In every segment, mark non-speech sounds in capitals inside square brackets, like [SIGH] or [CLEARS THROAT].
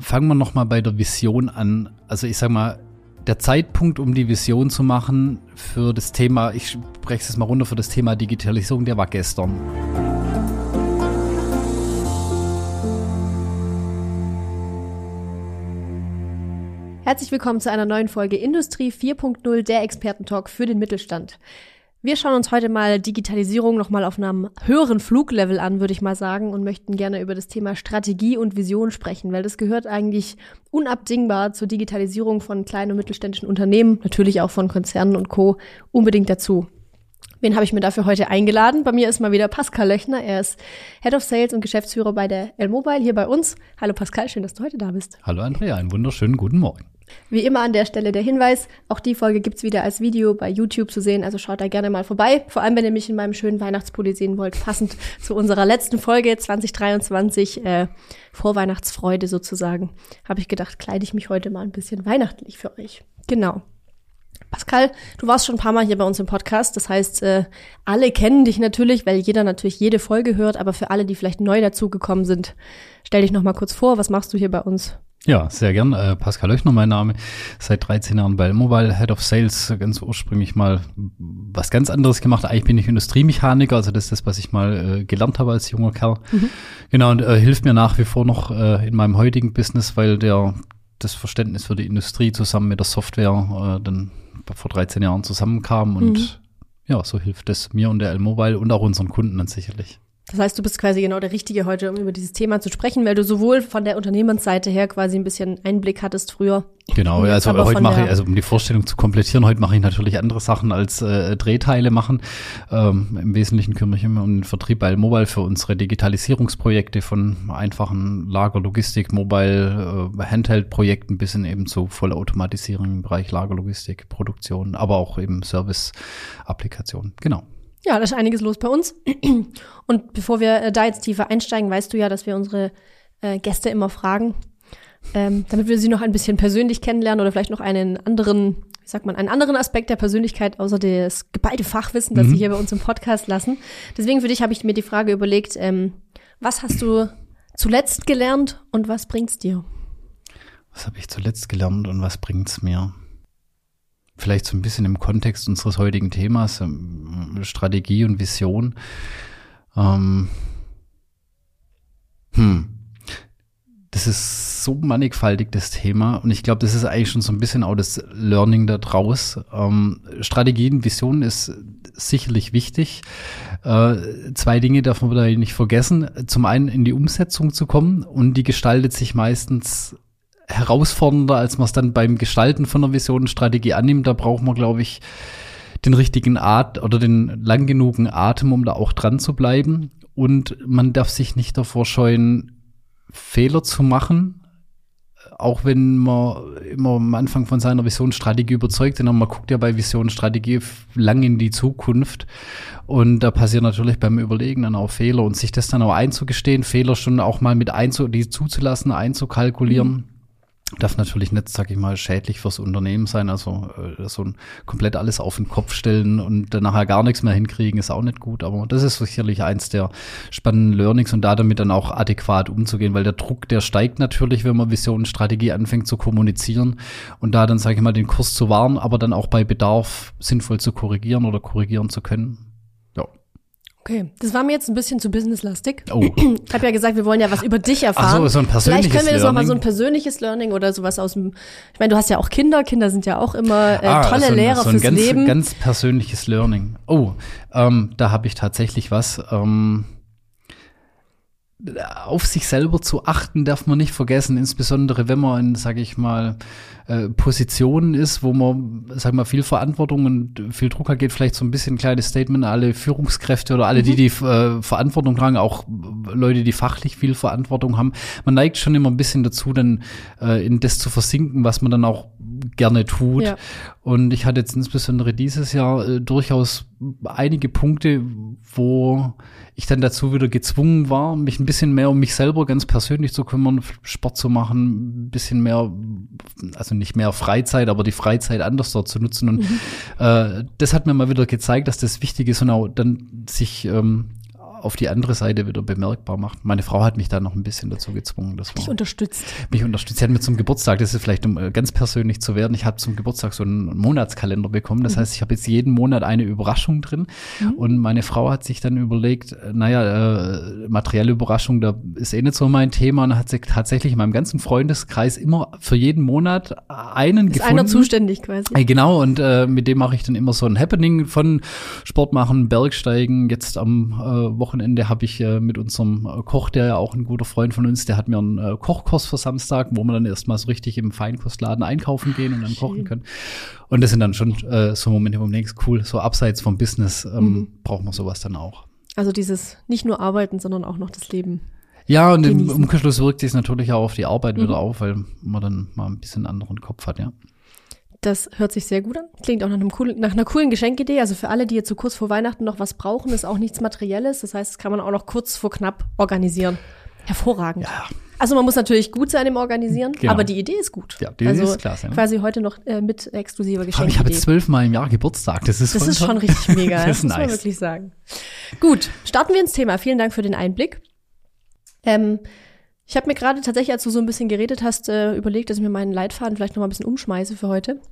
fangen wir noch mal bei der Vision an. Also ich sag mal, der Zeitpunkt, um die Vision zu machen für das Thema, ich spreche es mal runter für das Thema Digitalisierung, der war gestern. Herzlich willkommen zu einer neuen Folge Industrie 4.0, der Expertentalk für den Mittelstand. Wir schauen uns heute mal Digitalisierung nochmal auf einem höheren Fluglevel an, würde ich mal sagen, und möchten gerne über das Thema Strategie und Vision sprechen, weil das gehört eigentlich unabdingbar zur Digitalisierung von kleinen und mittelständischen Unternehmen, natürlich auch von Konzernen und Co. unbedingt dazu. Wen habe ich mir dafür heute eingeladen? Bei mir ist mal wieder Pascal Löchner. Er ist Head of Sales und Geschäftsführer bei der L-Mobile hier bei uns. Hallo Pascal, schön, dass du heute da bist. Hallo Andrea, einen wunderschönen guten Morgen. Wie immer an der Stelle der Hinweis, auch die Folge gibt's wieder als Video bei YouTube zu sehen, also schaut da gerne mal vorbei. Vor allem, wenn ihr mich in meinem schönen Weihnachtspulli sehen wollt, passend [LAUGHS] zu unserer letzten Folge 2023, äh, Vorweihnachtsfreude sozusagen, habe ich gedacht, kleide ich mich heute mal ein bisschen weihnachtlich für euch. Genau. Pascal, du warst schon ein paar Mal hier bei uns im Podcast. Das heißt, äh, alle kennen dich natürlich, weil jeder natürlich jede Folge hört. Aber für alle, die vielleicht neu dazugekommen sind, stell dich noch mal kurz vor. Was machst du hier bei uns? Ja, sehr gern. Äh, Pascal Löchner, mein Name. Seit 13 Jahren bei Mobile Head of Sales. Ganz ursprünglich mal was ganz anderes gemacht. Eigentlich bin ich Industriemechaniker, also das ist das, was ich mal äh, gelernt habe als junger Kerl. Mhm. Genau, und äh, hilft mir nach wie vor noch äh, in meinem heutigen Business, weil der das Verständnis für die Industrie zusammen mit der Software äh, dann vor 13 Jahren zusammenkam und mhm. ja, so hilft es mir und der L-Mobile und auch unseren Kunden dann sicherlich. Das heißt, du bist quasi genau der Richtige heute, um über dieses Thema zu sprechen, weil du sowohl von der Unternehmensseite her quasi ein bisschen Einblick hattest früher. Genau, also heute mache ich, also um die Vorstellung zu komplettieren, heute mache ich natürlich andere Sachen als äh, Drehteile machen. Ähm, Im Wesentlichen kümmere ich mich um den Vertrieb bei Mobile für unsere Digitalisierungsprojekte von einfachen Lagerlogistik, Mobile, äh, Handheld-Projekten bis hin eben zu Vollautomatisierung im Bereich Lagerlogistik, Produktion, aber auch eben Service-Applikationen. Genau. Ja, da ist einiges los bei uns. [CLEARS THROAT] Und bevor wir äh, da jetzt tiefer einsteigen, weißt du ja, dass wir unsere äh, Gäste immer fragen, ähm, damit wir sie noch ein bisschen persönlich kennenlernen oder vielleicht noch einen anderen, wie sagt man, einen anderen Aspekt der Persönlichkeit außer das geballte Fachwissen, das mhm. sie hier bei uns im Podcast lassen. Deswegen für dich habe ich mir die Frage überlegt, ähm, was hast du zuletzt gelernt und was bringt's dir? Was habe ich zuletzt gelernt und was bringt's mir? Vielleicht so ein bisschen im Kontext unseres heutigen Themas, ähm, Strategie und Vision. Ähm, hm. Das ist so mannigfaltig, das Thema. Und ich glaube, das ist eigentlich schon so ein bisschen auch das Learning da draus. Ähm, Strategie und Vision ist sicherlich wichtig. Äh, zwei Dinge darf man da nicht vergessen. Zum einen in die Umsetzung zu kommen und die gestaltet sich meistens herausfordernder, als man es dann beim Gestalten von einer Visionenstrategie annimmt. Da braucht man, glaube ich, den richtigen At oder den lang genugen Atem, um da auch dran zu bleiben. Und man darf sich nicht davor scheuen, Fehler zu machen, auch wenn man immer am Anfang von seiner Visionsstrategie überzeugt ist, man guckt ja bei Visionsstrategie lang in die Zukunft und da passiert natürlich beim Überlegen dann auch Fehler und sich das dann auch einzugestehen, Fehler schon auch mal mit einzu die zuzulassen, einzukalkulieren. Mhm darf natürlich nicht, sag ich mal, schädlich fürs Unternehmen sein. Also äh, so ein komplett alles auf den Kopf stellen und dann nachher gar nichts mehr hinkriegen, ist auch nicht gut. Aber das ist sicherlich eins der spannenden Learnings und da damit dann auch adäquat umzugehen, weil der Druck, der steigt natürlich, wenn man Vision und Strategie anfängt zu kommunizieren und da dann, sage ich mal, den Kurs zu wahren, aber dann auch bei Bedarf sinnvoll zu korrigieren oder korrigieren zu können. Okay, das war mir jetzt ein bisschen zu businesslastig. Oh. Ich habe ja gesagt, wir wollen ja was über dich erfahren. Ach so, so ein persönliches Vielleicht können wir das nochmal so ein persönliches Learning oder sowas aus dem. Ich meine, du hast ja auch Kinder. Kinder sind ja auch immer äh, ah, tolle so ein, Lehrer so ein fürs ganz, Leben. Ganz persönliches Learning. Oh, ähm, da habe ich tatsächlich was. Ähm, auf sich selber zu achten darf man nicht vergessen, insbesondere wenn man in, sage ich mal, äh, Positionen ist, wo man, sag mal, viel Verantwortung und viel Druck hat, geht vielleicht so ein bisschen ein kleines Statement alle Führungskräfte oder alle, mhm. die die äh, Verantwortung tragen, auch Leute, die fachlich viel Verantwortung haben. Man neigt schon immer ein bisschen dazu, dann äh, in das zu versinken, was man dann auch gerne tut. Ja. Und ich hatte jetzt insbesondere dieses Jahr äh, durchaus einige Punkte, wo ich dann dazu wieder gezwungen war, mich ein bisschen mehr um mich selber ganz persönlich zu kümmern, Sport zu machen, ein bisschen mehr, also nicht mehr Freizeit, aber die Freizeit anders dort zu nutzen. Und mhm. äh, das hat mir mal wieder gezeigt, dass das wichtig ist und auch dann sich ähm, auf die andere Seite wieder bemerkbar macht. Meine Frau hat mich da noch ein bisschen dazu gezwungen. Das Dich unterstützt. Mich unterstützt. Sie hat mir zum Geburtstag, das ist vielleicht um äh, ganz persönlich zu werden, ich habe zum Geburtstag so einen Monatskalender bekommen. Das mhm. heißt, ich habe jetzt jeden Monat eine Überraschung drin. Mhm. Und meine Frau hat sich dann überlegt, äh, naja, äh, materielle Überraschung, da ist eh nicht so mein Thema. Und hat sich tatsächlich in meinem ganzen Freundeskreis immer für jeden Monat einen ist gefunden. einer zuständig quasi. Äh, genau, und äh, mit dem mache ich dann immer so ein Happening von Sport machen, Bergsteigen. Jetzt am äh, Wochenende habe ich äh, mit unserem äh, Koch, der ja auch ein guter Freund von uns, der hat mir einen äh, Kochkurs für Samstag, wo wir dann erstmal so richtig im Feinkostladen einkaufen gehen und dann Schön. kochen können. Und das sind dann schon äh, so Momente, wo man denkt, cool, so abseits vom Business ähm, mhm. braucht man sowas dann auch. Also dieses nicht nur arbeiten, sondern auch noch das Leben. Ja, und genießen. im Umkehrschluss wirkt sich natürlich auch auf die Arbeit mhm. wieder auf, weil man dann mal ein bisschen anderen Kopf hat, ja. Das hört sich sehr gut an. Klingt auch nach, einem coolen, nach einer coolen Geschenkidee. Also für alle, die jetzt so kurz vor Weihnachten noch was brauchen, ist auch nichts Materielles. Das heißt, das kann man auch noch kurz vor knapp organisieren. Hervorragend. Ja. Also man muss natürlich gut sein im Organisieren, genau. aber die Idee ist gut. Ja, die also Idee ist klasse. Ne? Quasi heute noch äh, mit exklusiver Geschenk. Aber ich habe jetzt zwölfmal im Jahr Geburtstag. Das ist, das ist schon richtig mega. [LAUGHS] das, ist das muss man wirklich sagen. Gut, starten wir ins Thema. Vielen Dank für den Einblick. Ähm, ich habe mir gerade tatsächlich, als du so ein bisschen geredet hast, äh, überlegt, dass ich mir meinen Leitfaden vielleicht noch mal ein bisschen umschmeiße für heute.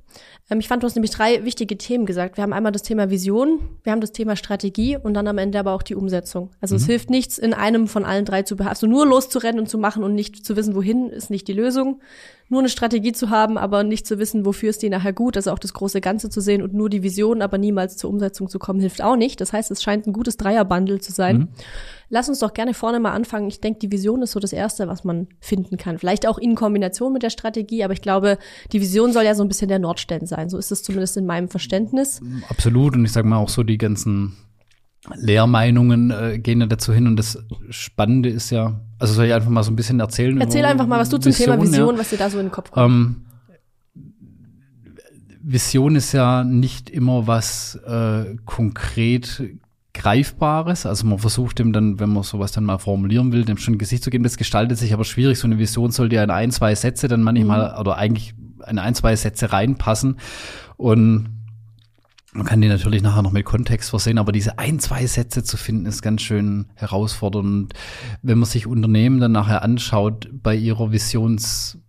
Ähm, ich fand, du hast nämlich drei wichtige Themen gesagt. Wir haben einmal das Thema Vision, wir haben das Thema Strategie und dann am Ende aber auch die Umsetzung. Also mhm. es hilft nichts, in einem von allen drei zu behalten. Also nur loszurennen und zu machen und nicht zu wissen, wohin, ist nicht die Lösung. Nur eine Strategie zu haben, aber nicht zu wissen, wofür ist die nachher gut, also auch das große Ganze zu sehen und nur die Vision, aber niemals zur Umsetzung zu kommen, hilft auch nicht. Das heißt, es scheint ein gutes Dreierbundle zu sein. Mhm. Lass uns doch gerne vorne mal anfangen. Ich denke, die Vision ist so das Erste, was man finden kann. Vielleicht auch in Kombination mit der Strategie, aber ich glaube, die Vision soll ja so ein bisschen der Nordstern sein. So ist es zumindest in meinem Verständnis. Absolut. Und ich sage mal auch so die ganzen Lehrmeinungen äh, gehen ja dazu hin. Und das Spannende ist ja, also soll ich einfach mal so ein bisschen erzählen? Erzähl einfach mal, was du zum Vision, Thema Vision, ja. was dir da so in den Kopf kommt. Ähm, Vision ist ja nicht immer was äh, konkret Greifbares. Also man versucht dem dann, wenn man sowas dann mal formulieren will, dem schon ein Gesicht zu geben. Das gestaltet sich aber schwierig. So eine Vision sollte ja in ein, zwei Sätze dann manchmal mhm. oder eigentlich in ein, zwei Sätze reinpassen. Und man kann die natürlich nachher noch mit Kontext versehen, aber diese ein, zwei Sätze zu finden, ist ganz schön herausfordernd. Wenn man sich Unternehmen dann nachher anschaut bei ihrer Visions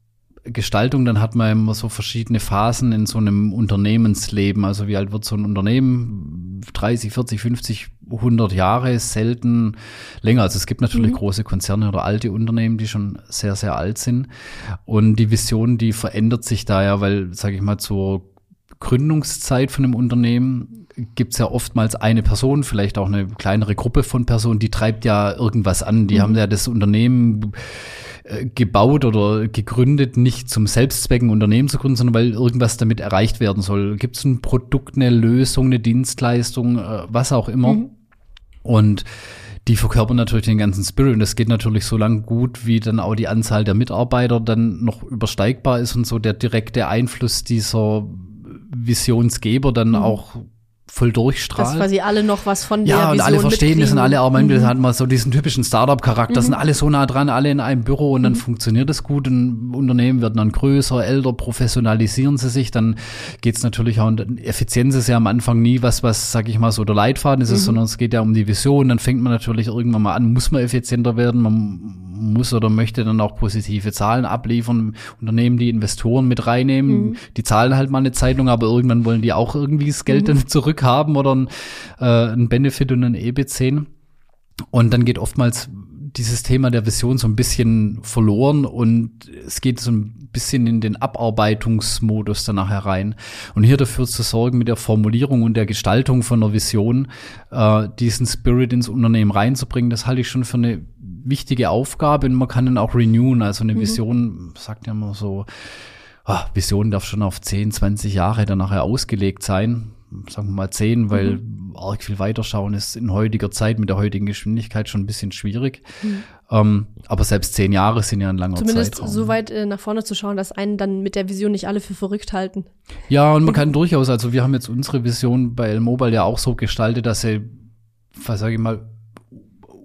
Gestaltung, dann hat man immer so verschiedene Phasen in so einem Unternehmensleben. Also wie alt wird so ein Unternehmen? 30, 40, 50, 100 Jahre, selten länger. Also es gibt natürlich mhm. große Konzerne oder alte Unternehmen, die schon sehr, sehr alt sind. Und die Vision, die verändert sich da ja, weil, sage ich mal, zur Gründungszeit von einem Unternehmen gibt es ja oftmals eine Person, vielleicht auch eine kleinere Gruppe von Personen, die treibt ja irgendwas an. Die mhm. haben ja das Unternehmen äh, gebaut oder gegründet, nicht zum Selbstzweck ein Unternehmen zu gründen, sondern weil irgendwas damit erreicht werden soll. Gibt es ein Produkt, eine Lösung, eine Dienstleistung, äh, was auch immer. Mhm. Und die verkörpern natürlich den ganzen Spirit und das geht natürlich so lang gut, wie dann auch die Anzahl der Mitarbeiter dann noch übersteigbar ist und so der direkte Einfluss dieser Visionsgeber dann mhm. auch voll durchstrahlt. Dass quasi alle noch was von der Ja, und alle verstehen das und alle auch, mhm. das hat mal so diesen typischen Startup-Charakter, mhm. sind alle so nah dran, alle in einem Büro und dann mhm. funktioniert das gut und Unternehmen werden dann größer, älter, professionalisieren sie sich, dann geht's natürlich auch, und Effizienz ist ja am Anfang nie was, was, sag ich mal, so der Leitfaden ist, mhm. sondern es geht ja um die Vision, dann fängt man natürlich irgendwann mal an, muss man effizienter werden, man muss oder möchte dann auch positive Zahlen abliefern, Unternehmen, die Investoren mit reinnehmen, mhm. die zahlen halt mal eine Zeitung, aber irgendwann wollen die auch irgendwie das Geld mhm. dann zurück haben oder ein, äh, ein Benefit und ein EBIT sehen. Und dann geht oftmals dieses Thema der Vision so ein bisschen verloren und es geht so ein bisschen in den Abarbeitungsmodus danach herein. Und hier dafür zu sorgen, mit der Formulierung und der Gestaltung von einer Vision äh, diesen Spirit ins Unternehmen reinzubringen, das halte ich schon für eine wichtige Aufgabe und man kann dann auch renewen. Also eine mhm. Vision, sagt ja immer so, ah, Vision darf schon auf 10, 20 Jahre dann nachher ausgelegt sein sagen wir mal zehn, weil mhm. arg viel weiterschauen ist in heutiger Zeit mit der heutigen Geschwindigkeit schon ein bisschen schwierig. Mhm. Ähm, aber selbst zehn Jahre sind ja ein langer Zumindest Zeitraum. so weit äh, nach vorne zu schauen, dass einen dann mit der Vision nicht alle für verrückt halten. Ja, und man kann durchaus, also wir haben jetzt unsere Vision bei L-Mobile ja auch so gestaltet, dass sie, was sage ich mal,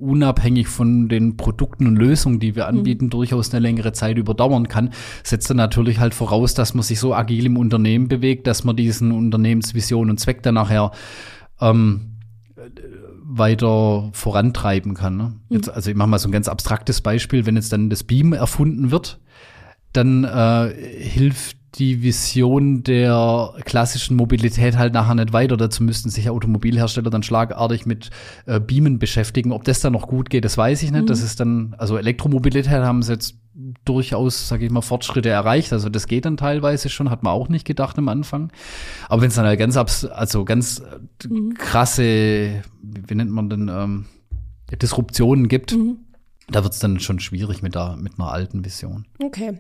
unabhängig von den Produkten und Lösungen, die wir anbieten, mhm. durchaus eine längere Zeit überdauern kann, setzt dann natürlich halt voraus, dass man sich so agil im Unternehmen bewegt, dass man diesen Unternehmensvision und Zweck dann nachher ähm, weiter vorantreiben kann. Ne? Jetzt, also ich mache mal so ein ganz abstraktes Beispiel, wenn jetzt dann das Beam erfunden wird, dann äh, hilft die Vision der klassischen Mobilität halt nachher nicht weiter. Dazu müssten sich Automobilhersteller dann schlagartig mit äh, Beamen beschäftigen. Ob das dann noch gut geht, das weiß ich nicht. Mhm. Das ist dann, also Elektromobilität haben sie jetzt durchaus, sage ich mal, Fortschritte erreicht. Also das geht dann teilweise schon, hat man auch nicht gedacht am Anfang. Aber wenn es dann halt ganz abs also ganz äh, mhm. krasse, wie nennt man denn, ähm, Disruptionen gibt, mhm. da wird es dann schon schwierig mit, der, mit einer alten Vision. Okay.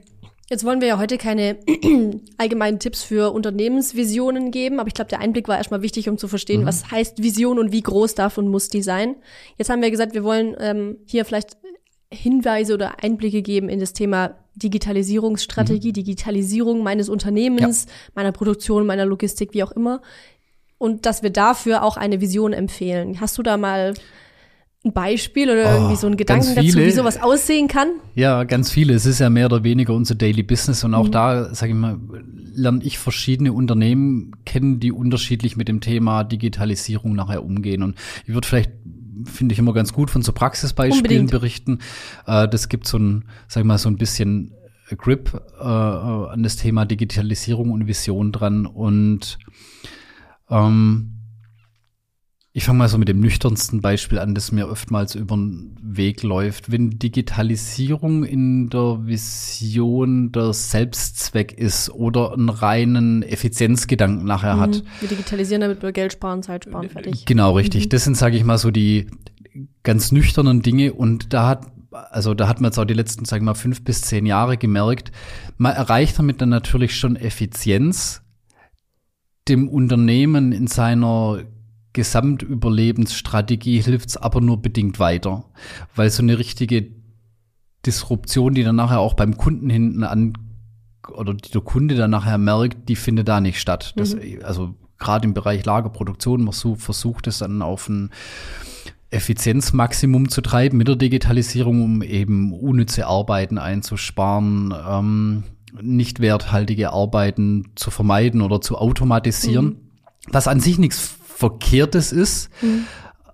Jetzt wollen wir ja heute keine [CLEARS THROAT] allgemeinen Tipps für Unternehmensvisionen geben, aber ich glaube, der Einblick war erstmal wichtig, um zu verstehen, mhm. was heißt Vision und wie groß darf und muss die sein. Jetzt haben wir gesagt, wir wollen ähm, hier vielleicht Hinweise oder Einblicke geben in das Thema Digitalisierungsstrategie, mhm. Digitalisierung meines Unternehmens, ja. meiner Produktion, meiner Logistik, wie auch immer. Und dass wir dafür auch eine Vision empfehlen. Hast du da mal ein Beispiel oder oh, irgendwie so ein Gedanken dazu, wie sowas aussehen kann? Ja, ganz viele. Es ist ja mehr oder weniger unser Daily Business und auch mhm. da, sage ich mal, lerne ich verschiedene Unternehmen kennen, die unterschiedlich mit dem Thema Digitalisierung nachher umgehen. Und ich würde vielleicht finde ich immer ganz gut von so Praxisbeispielen Unbedingt. berichten. Äh, das gibt so ein, sag ich mal, so ein bisschen Grip äh, an das Thema Digitalisierung und Vision dran und ähm, ich fange mal so mit dem nüchternsten Beispiel an, das mir oftmals über den Weg läuft. Wenn Digitalisierung in der Vision der Selbstzweck ist oder einen reinen Effizienzgedanken nachher mhm. hat. Wir digitalisieren, damit wir Geld sparen, Zeit sparen, fertig. Genau, richtig. Mhm. Das sind, sage ich mal, so die ganz nüchternen Dinge und da hat also da hat man jetzt auch die letzten, sagen wir mal, fünf bis zehn Jahre gemerkt, man erreicht damit dann natürlich schon Effizienz, dem Unternehmen in seiner Gesamtüberlebensstrategie hilft es aber nur bedingt weiter, weil so eine richtige Disruption, die dann nachher auch beim Kunden hinten an oder die der Kunde dann nachher merkt, die findet da nicht statt. Das, mhm. Also gerade im Bereich Lagerproduktion, man versucht es dann auf ein Effizienzmaximum zu treiben mit der Digitalisierung, um eben unnütze Arbeiten einzusparen, ähm, nicht werthaltige Arbeiten zu vermeiden oder zu automatisieren. Mhm. Was an sich nichts Verkehrtes ist, mhm.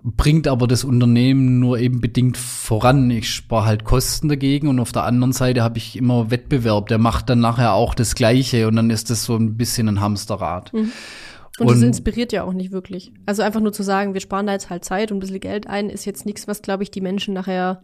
bringt aber das Unternehmen nur eben bedingt voran. Ich spare halt Kosten dagegen und auf der anderen Seite habe ich immer Wettbewerb, der macht dann nachher auch das Gleiche und dann ist das so ein bisschen ein Hamsterrad. Mhm. Und, und das inspiriert ja auch nicht wirklich. Also einfach nur zu sagen, wir sparen da jetzt halt Zeit und ein bisschen Geld ein, ist jetzt nichts, was, glaube ich, die Menschen nachher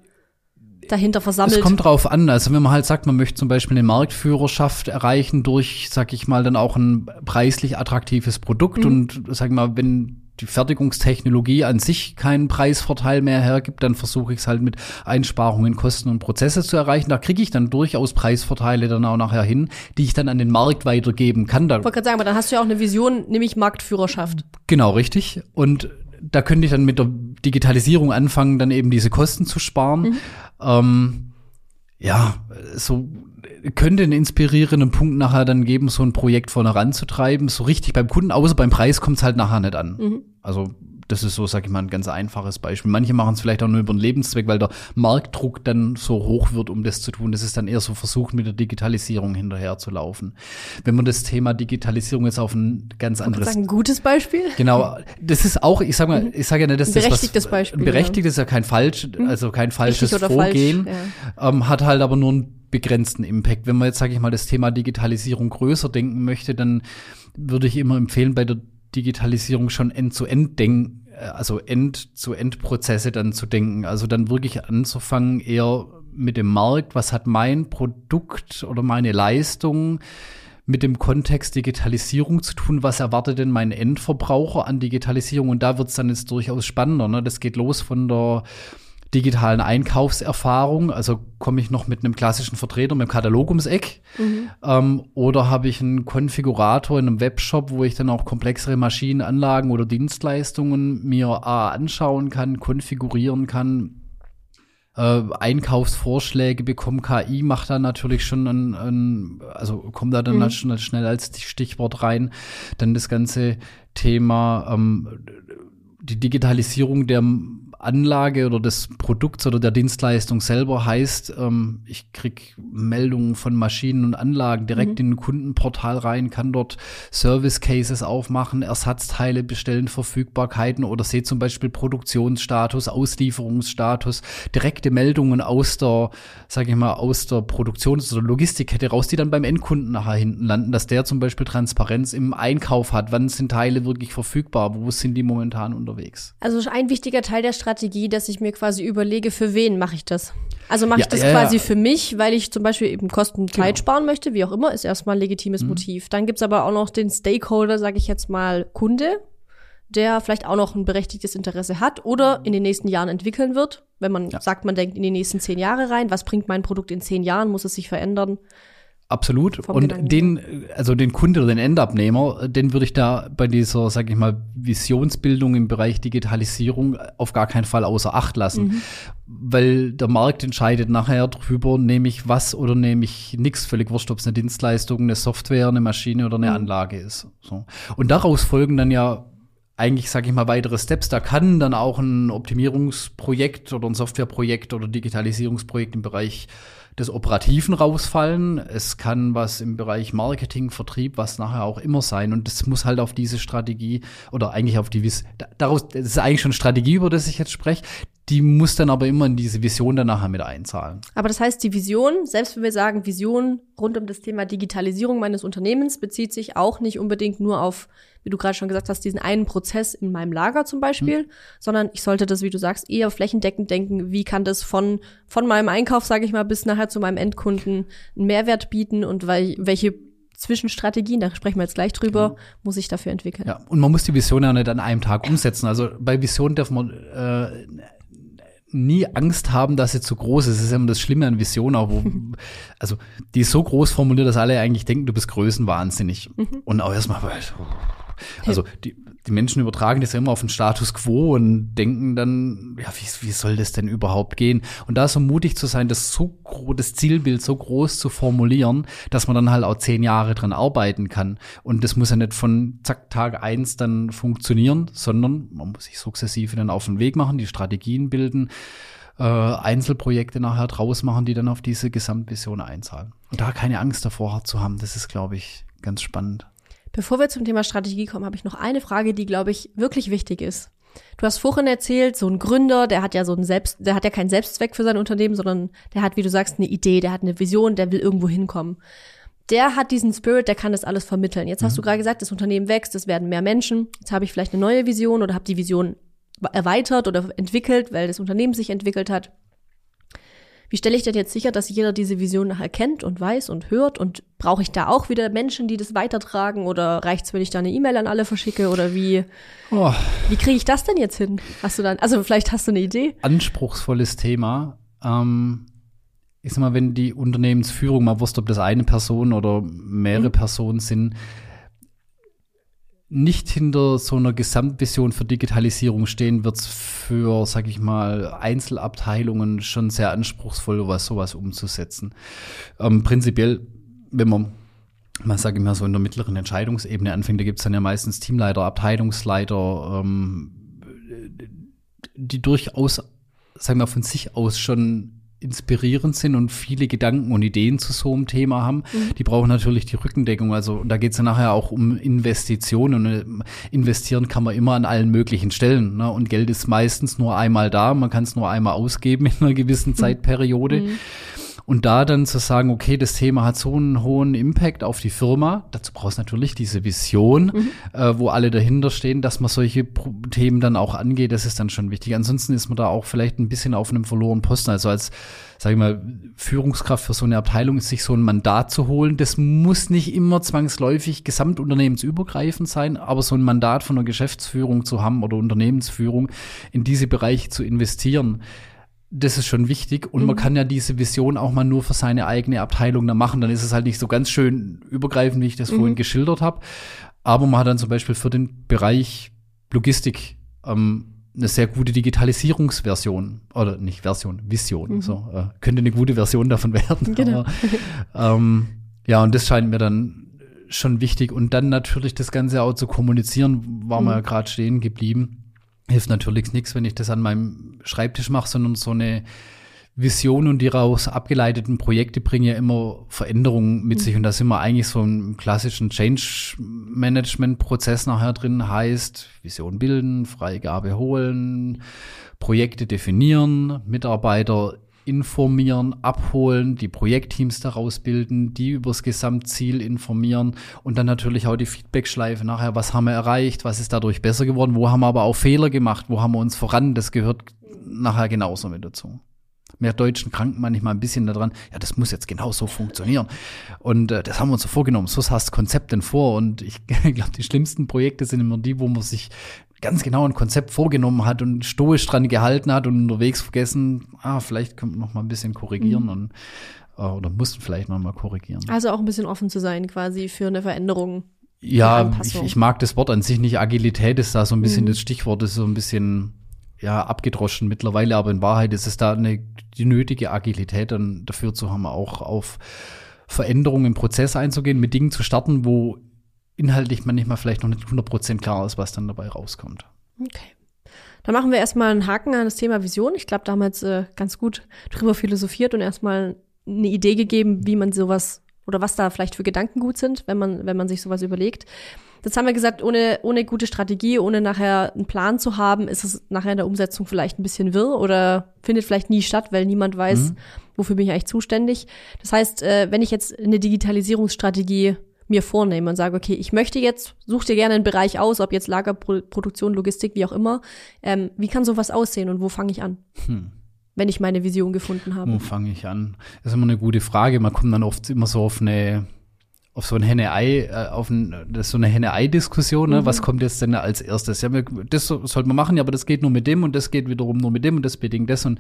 dahinter versammelt. Es kommt drauf an. Also wenn man halt sagt, man möchte zum Beispiel eine Marktführerschaft erreichen durch, sag ich mal, dann auch ein preislich attraktives Produkt mhm. und sag ich mal, wenn die Fertigungstechnologie an sich keinen Preisvorteil mehr hergibt, dann versuche ich es halt mit Einsparungen, Kosten und Prozesse zu erreichen. Da kriege ich dann durchaus Preisvorteile dann auch nachher hin, die ich dann an den Markt weitergeben kann. Da ich wollte gerade sagen, aber dann hast du ja auch eine Vision, nämlich Marktführerschaft. Genau, richtig. Und da könnte ich dann mit der Digitalisierung anfangen, dann eben diese Kosten zu sparen. Mhm. Ähm, ja, so könnte einen inspirierenden Punkt nachher dann geben, so ein Projekt vorne ranzutreiben. So richtig beim Kunden, außer beim Preis kommt es halt nachher nicht an. Mhm. Also das ist so, sag ich mal, ein ganz einfaches Beispiel. Manche machen es vielleicht auch nur über den Lebenszweck, weil der Marktdruck dann so hoch wird, um das zu tun. Das ist dann eher so versucht, mit der Digitalisierung hinterher zu laufen. Wenn man das Thema Digitalisierung jetzt auf ein ganz anderes. Sagen, ein gutes Beispiel? Genau. Das ist auch, ich sag mal, mhm. ich sage ja nicht, dass das berechtigtes was, Beispiel. Berechtigt ist ja kein falsch, mhm. also kein falsches Vorgehen. Falsch, ja. ähm, hat halt aber nur einen begrenzten Impact. Wenn man jetzt, sage ich mal, das Thema Digitalisierung größer denken möchte, dann würde ich immer empfehlen, bei der Digitalisierung schon end-zu-end denken, äh, also End-zu-End-Prozesse dann zu denken. Also dann wirklich anzufangen, eher mit dem Markt, was hat mein Produkt oder meine Leistung mit dem Kontext Digitalisierung zu tun. Was erwartet denn mein Endverbraucher an Digitalisierung? Und da wird es dann jetzt durchaus spannender. Ne? Das geht los von der digitalen Einkaufserfahrung. Also komme ich noch mit einem klassischen Vertreter mit dem Katalog ums Eck mhm. ähm, oder habe ich einen Konfigurator in einem Webshop, wo ich dann auch komplexere Maschinenanlagen oder Dienstleistungen mir A, anschauen kann, konfigurieren kann. Äh, Einkaufsvorschläge bekommen. KI macht da natürlich schon ein, ein also kommt da dann mhm. schnell, schnell als Stichwort rein. Dann das ganze Thema ähm, die Digitalisierung der Anlage oder des Produkts oder der Dienstleistung selber heißt, ähm, ich krieg Meldungen von Maschinen und Anlagen direkt mhm. in ein Kundenportal rein, kann dort Service Cases aufmachen, Ersatzteile bestellen, Verfügbarkeiten oder sehe zum Beispiel Produktionsstatus, Auslieferungsstatus, direkte Meldungen aus der, sage ich mal, aus der Produktions- oder Logistikkette raus, die dann beim Endkunden nachher hinten landen, dass der zum Beispiel Transparenz im Einkauf hat, wann sind Teile wirklich verfügbar, wo sind die momentan unterwegs. Also ein wichtiger Teil der Strategie, dass ich mir quasi überlege, für wen mache ich das? Also mache ich ja, das ja, quasi ja. für mich, weil ich zum Beispiel eben Kosten Zeit genau. sparen möchte, wie auch immer, ist erstmal ein legitimes mhm. Motiv. Dann gibt's aber auch noch den Stakeholder, sage ich jetzt mal, Kunde, der vielleicht auch noch ein berechtigtes Interesse hat oder in den nächsten Jahren entwickeln wird. Wenn man sagt, man denkt in die nächsten zehn Jahre rein, was bringt mein Produkt in zehn Jahren, muss es sich verändern? Absolut. Und Gedanken. den, also den Kunde oder den Endabnehmer, den würde ich da bei dieser, sag ich mal, Visionsbildung im Bereich Digitalisierung auf gar keinen Fall außer Acht lassen. Mhm. Weil der Markt entscheidet nachher drüber, nehme ich was oder nehme ich nichts, völlig wurscht, ob es eine Dienstleistung, eine Software, eine Maschine oder eine mhm. Anlage ist. So. Und daraus folgen dann ja eigentlich, sage ich mal, weitere Steps. Da kann dann auch ein Optimierungsprojekt oder ein Softwareprojekt oder Digitalisierungsprojekt im Bereich des Operativen rausfallen. Es kann was im Bereich Marketing, Vertrieb, was nachher auch immer sein. Und das muss halt auf diese Strategie oder eigentlich auf die, daraus, das ist eigentlich schon Strategie, über das ich jetzt spreche. Die muss dann aber immer in diese Vision dann nachher mit einzahlen. Aber das heißt, die Vision, selbst wenn wir sagen, Vision rund um das Thema Digitalisierung meines Unternehmens, bezieht sich auch nicht unbedingt nur auf, wie du gerade schon gesagt hast, diesen einen Prozess in meinem Lager zum Beispiel, hm. sondern ich sollte das, wie du sagst, eher flächendeckend denken, wie kann das von, von meinem Einkauf, sage ich mal, bis nachher zu meinem Endkunden einen Mehrwert bieten und weil, welche Zwischenstrategien, da sprechen wir jetzt gleich drüber, genau. muss ich dafür entwickeln. Ja, und man muss die Vision ja nicht an einem Tag umsetzen. Also bei Vision darf man äh, nie Angst haben, dass sie zu groß ist. Das ist immer das Schlimme an Vision, auch wo, [LAUGHS] also die ist so groß formuliert, dass alle eigentlich denken, du bist größenwahnsinnig. Mhm. Und auch erstmal, also die, die Menschen übertragen das ja immer auf den Status quo und denken dann, ja, wie, wie soll das denn überhaupt gehen? Und da so mutig zu sein, das so das Zielbild so groß zu formulieren, dass man dann halt auch zehn Jahre dran arbeiten kann. Und das muss ja nicht von zack, Tag eins dann funktionieren, sondern man muss sich sukzessive dann auf den Weg machen, die Strategien bilden, äh, Einzelprojekte nachher draus machen, die dann auf diese Gesamtvision einzahlen. Und da keine Angst davor zu haben, das ist, glaube ich, ganz spannend. Bevor wir zum Thema Strategie kommen, habe ich noch eine Frage, die, glaube ich, wirklich wichtig ist. Du hast vorhin erzählt, so ein Gründer, der hat ja so ein Selbst, der hat ja keinen Selbstzweck für sein Unternehmen, sondern der hat, wie du sagst, eine Idee, der hat eine Vision, der will irgendwo hinkommen. Der hat diesen Spirit, der kann das alles vermitteln. Jetzt hast mhm. du gerade gesagt, das Unternehmen wächst, es werden mehr Menschen. Jetzt habe ich vielleicht eine neue Vision oder habe die Vision erweitert oder entwickelt, weil das Unternehmen sich entwickelt hat. Wie stelle ich denn jetzt sicher, dass jeder diese Vision nachher kennt und weiß und hört? Und brauche ich da auch wieder Menschen, die das weitertragen? Oder reicht's, wenn ich da eine E-Mail an alle verschicke? Oder wie, oh. wie kriege ich das denn jetzt hin? Hast du dann, also vielleicht hast du eine Idee? Anspruchsvolles Thema. Ähm, ich sag mal, wenn die Unternehmensführung, mal wusste, ob das eine Person oder mehrere mhm. Personen sind, nicht hinter so einer Gesamtvision für Digitalisierung stehen, wird es für, sag ich mal, Einzelabteilungen schon sehr anspruchsvoll, was sowas umzusetzen. Ähm, prinzipiell, wenn man man sage ich mal so in der mittleren Entscheidungsebene anfängt, da gibt es dann ja meistens Teamleiter, Abteilungsleiter, ähm, die durchaus, sagen wir von sich aus schon inspirierend sind und viele Gedanken und Ideen zu so einem Thema haben, mhm. die brauchen natürlich die Rückendeckung. Also da geht es ja nachher auch um Investitionen. Und äh, investieren kann man immer an allen möglichen Stellen. Ne? Und Geld ist meistens nur einmal da. Man kann es nur einmal ausgeben in einer gewissen mhm. Zeitperiode. Mhm. Und da dann zu sagen, okay, das Thema hat so einen hohen Impact auf die Firma, dazu brauchst du natürlich diese Vision, mhm. äh, wo alle dahinter stehen, dass man solche Themen dann auch angeht, das ist dann schon wichtig. Ansonsten ist man da auch vielleicht ein bisschen auf einem verlorenen Posten. Also als, sag ich mal, Führungskraft für so eine Abteilung ist sich so ein Mandat zu holen. Das muss nicht immer zwangsläufig gesamtunternehmensübergreifend sein, aber so ein Mandat von einer Geschäftsführung zu haben oder Unternehmensführung in diese Bereiche zu investieren das ist schon wichtig und mhm. man kann ja diese Vision auch mal nur für seine eigene Abteilung dann machen. Dann ist es halt nicht so ganz schön übergreifend, wie ich das mhm. vorhin geschildert habe. Aber man hat dann zum Beispiel für den Bereich Logistik ähm, eine sehr gute Digitalisierungsversion oder nicht Version, Vision. Mhm. So äh, könnte eine gute Version davon [LAUGHS] werden. Genau. Aber, ähm, ja, und das scheint mir dann schon wichtig. Und dann natürlich das Ganze auch zu kommunizieren, war mhm. man ja gerade stehen geblieben hilft natürlich nichts, wenn ich das an meinem Schreibtisch mache, sondern so eine Vision und die daraus abgeleiteten Projekte bringen ja immer Veränderungen mit mhm. sich. Und da sind wir eigentlich so im klassischen Change-Management-Prozess nachher drin. Heißt, Vision bilden, Freigabe holen, Projekte definieren, Mitarbeiter informieren, abholen, die Projektteams daraus bilden, die übers Gesamtziel informieren und dann natürlich auch die Feedbackschleife nachher, was haben wir erreicht, was ist dadurch besser geworden, wo haben wir aber auch Fehler gemacht, wo haben wir uns voran, das gehört nachher genauso mit dazu mehr Deutschen kranken manchmal ein bisschen daran, ja, das muss jetzt genau so funktionieren. Und äh, das haben wir uns so vorgenommen. So hast Konzept denn vor. Und ich [LAUGHS] glaube, die schlimmsten Projekte sind immer die, wo man sich ganz genau ein Konzept vorgenommen hat und stoisch dran gehalten hat und unterwegs vergessen, ah, vielleicht können wir noch mal ein bisschen korrigieren mhm. und äh, oder mussten vielleicht noch mal korrigieren. Also auch ein bisschen offen zu sein quasi für eine Veränderung. Ja, ich, ich, mag das Wort an sich nicht. Agilität ist da so ein bisschen mhm. das Stichwort, ist so ein bisschen ja, abgedroschen mittlerweile, aber in Wahrheit ist es da eine, die nötige Agilität dann dafür zu haben, auch auf Veränderungen im Prozess einzugehen, mit Dingen zu starten, wo inhaltlich manchmal vielleicht noch nicht 100% klar ist, was dann dabei rauskommt. Okay. Dann machen wir erstmal einen Haken an das Thema Vision. Ich glaube, damals äh, ganz gut drüber philosophiert und erstmal eine Idee gegeben, wie man sowas oder was da vielleicht für Gedanken gut sind, wenn man, wenn man sich sowas überlegt. Jetzt haben wir gesagt, ohne, ohne gute Strategie, ohne nachher einen Plan zu haben, ist es nachher in der Umsetzung vielleicht ein bisschen wirr oder findet vielleicht nie statt, weil niemand weiß, mhm. wofür bin ich eigentlich zuständig. Das heißt, äh, wenn ich jetzt eine Digitalisierungsstrategie mir vornehme und sage, okay, ich möchte jetzt, such dir gerne einen Bereich aus, ob jetzt Lagerproduktion, Logistik, wie auch immer. Ähm, wie kann sowas aussehen und wo fange ich an? Hm. Wenn ich meine Vision gefunden habe. Wo fange ich an? Das ist immer eine gute Frage. Man kommt dann oft immer so auf eine auf so ein Henne-Ei, äh, auf ein, das ist so eine Henne-Ei-Diskussion, ne? Mhm. was kommt jetzt denn als erstes? Ja, das sollte man machen, ja, aber das geht nur mit dem und das geht wiederum nur mit dem und das bedingt das und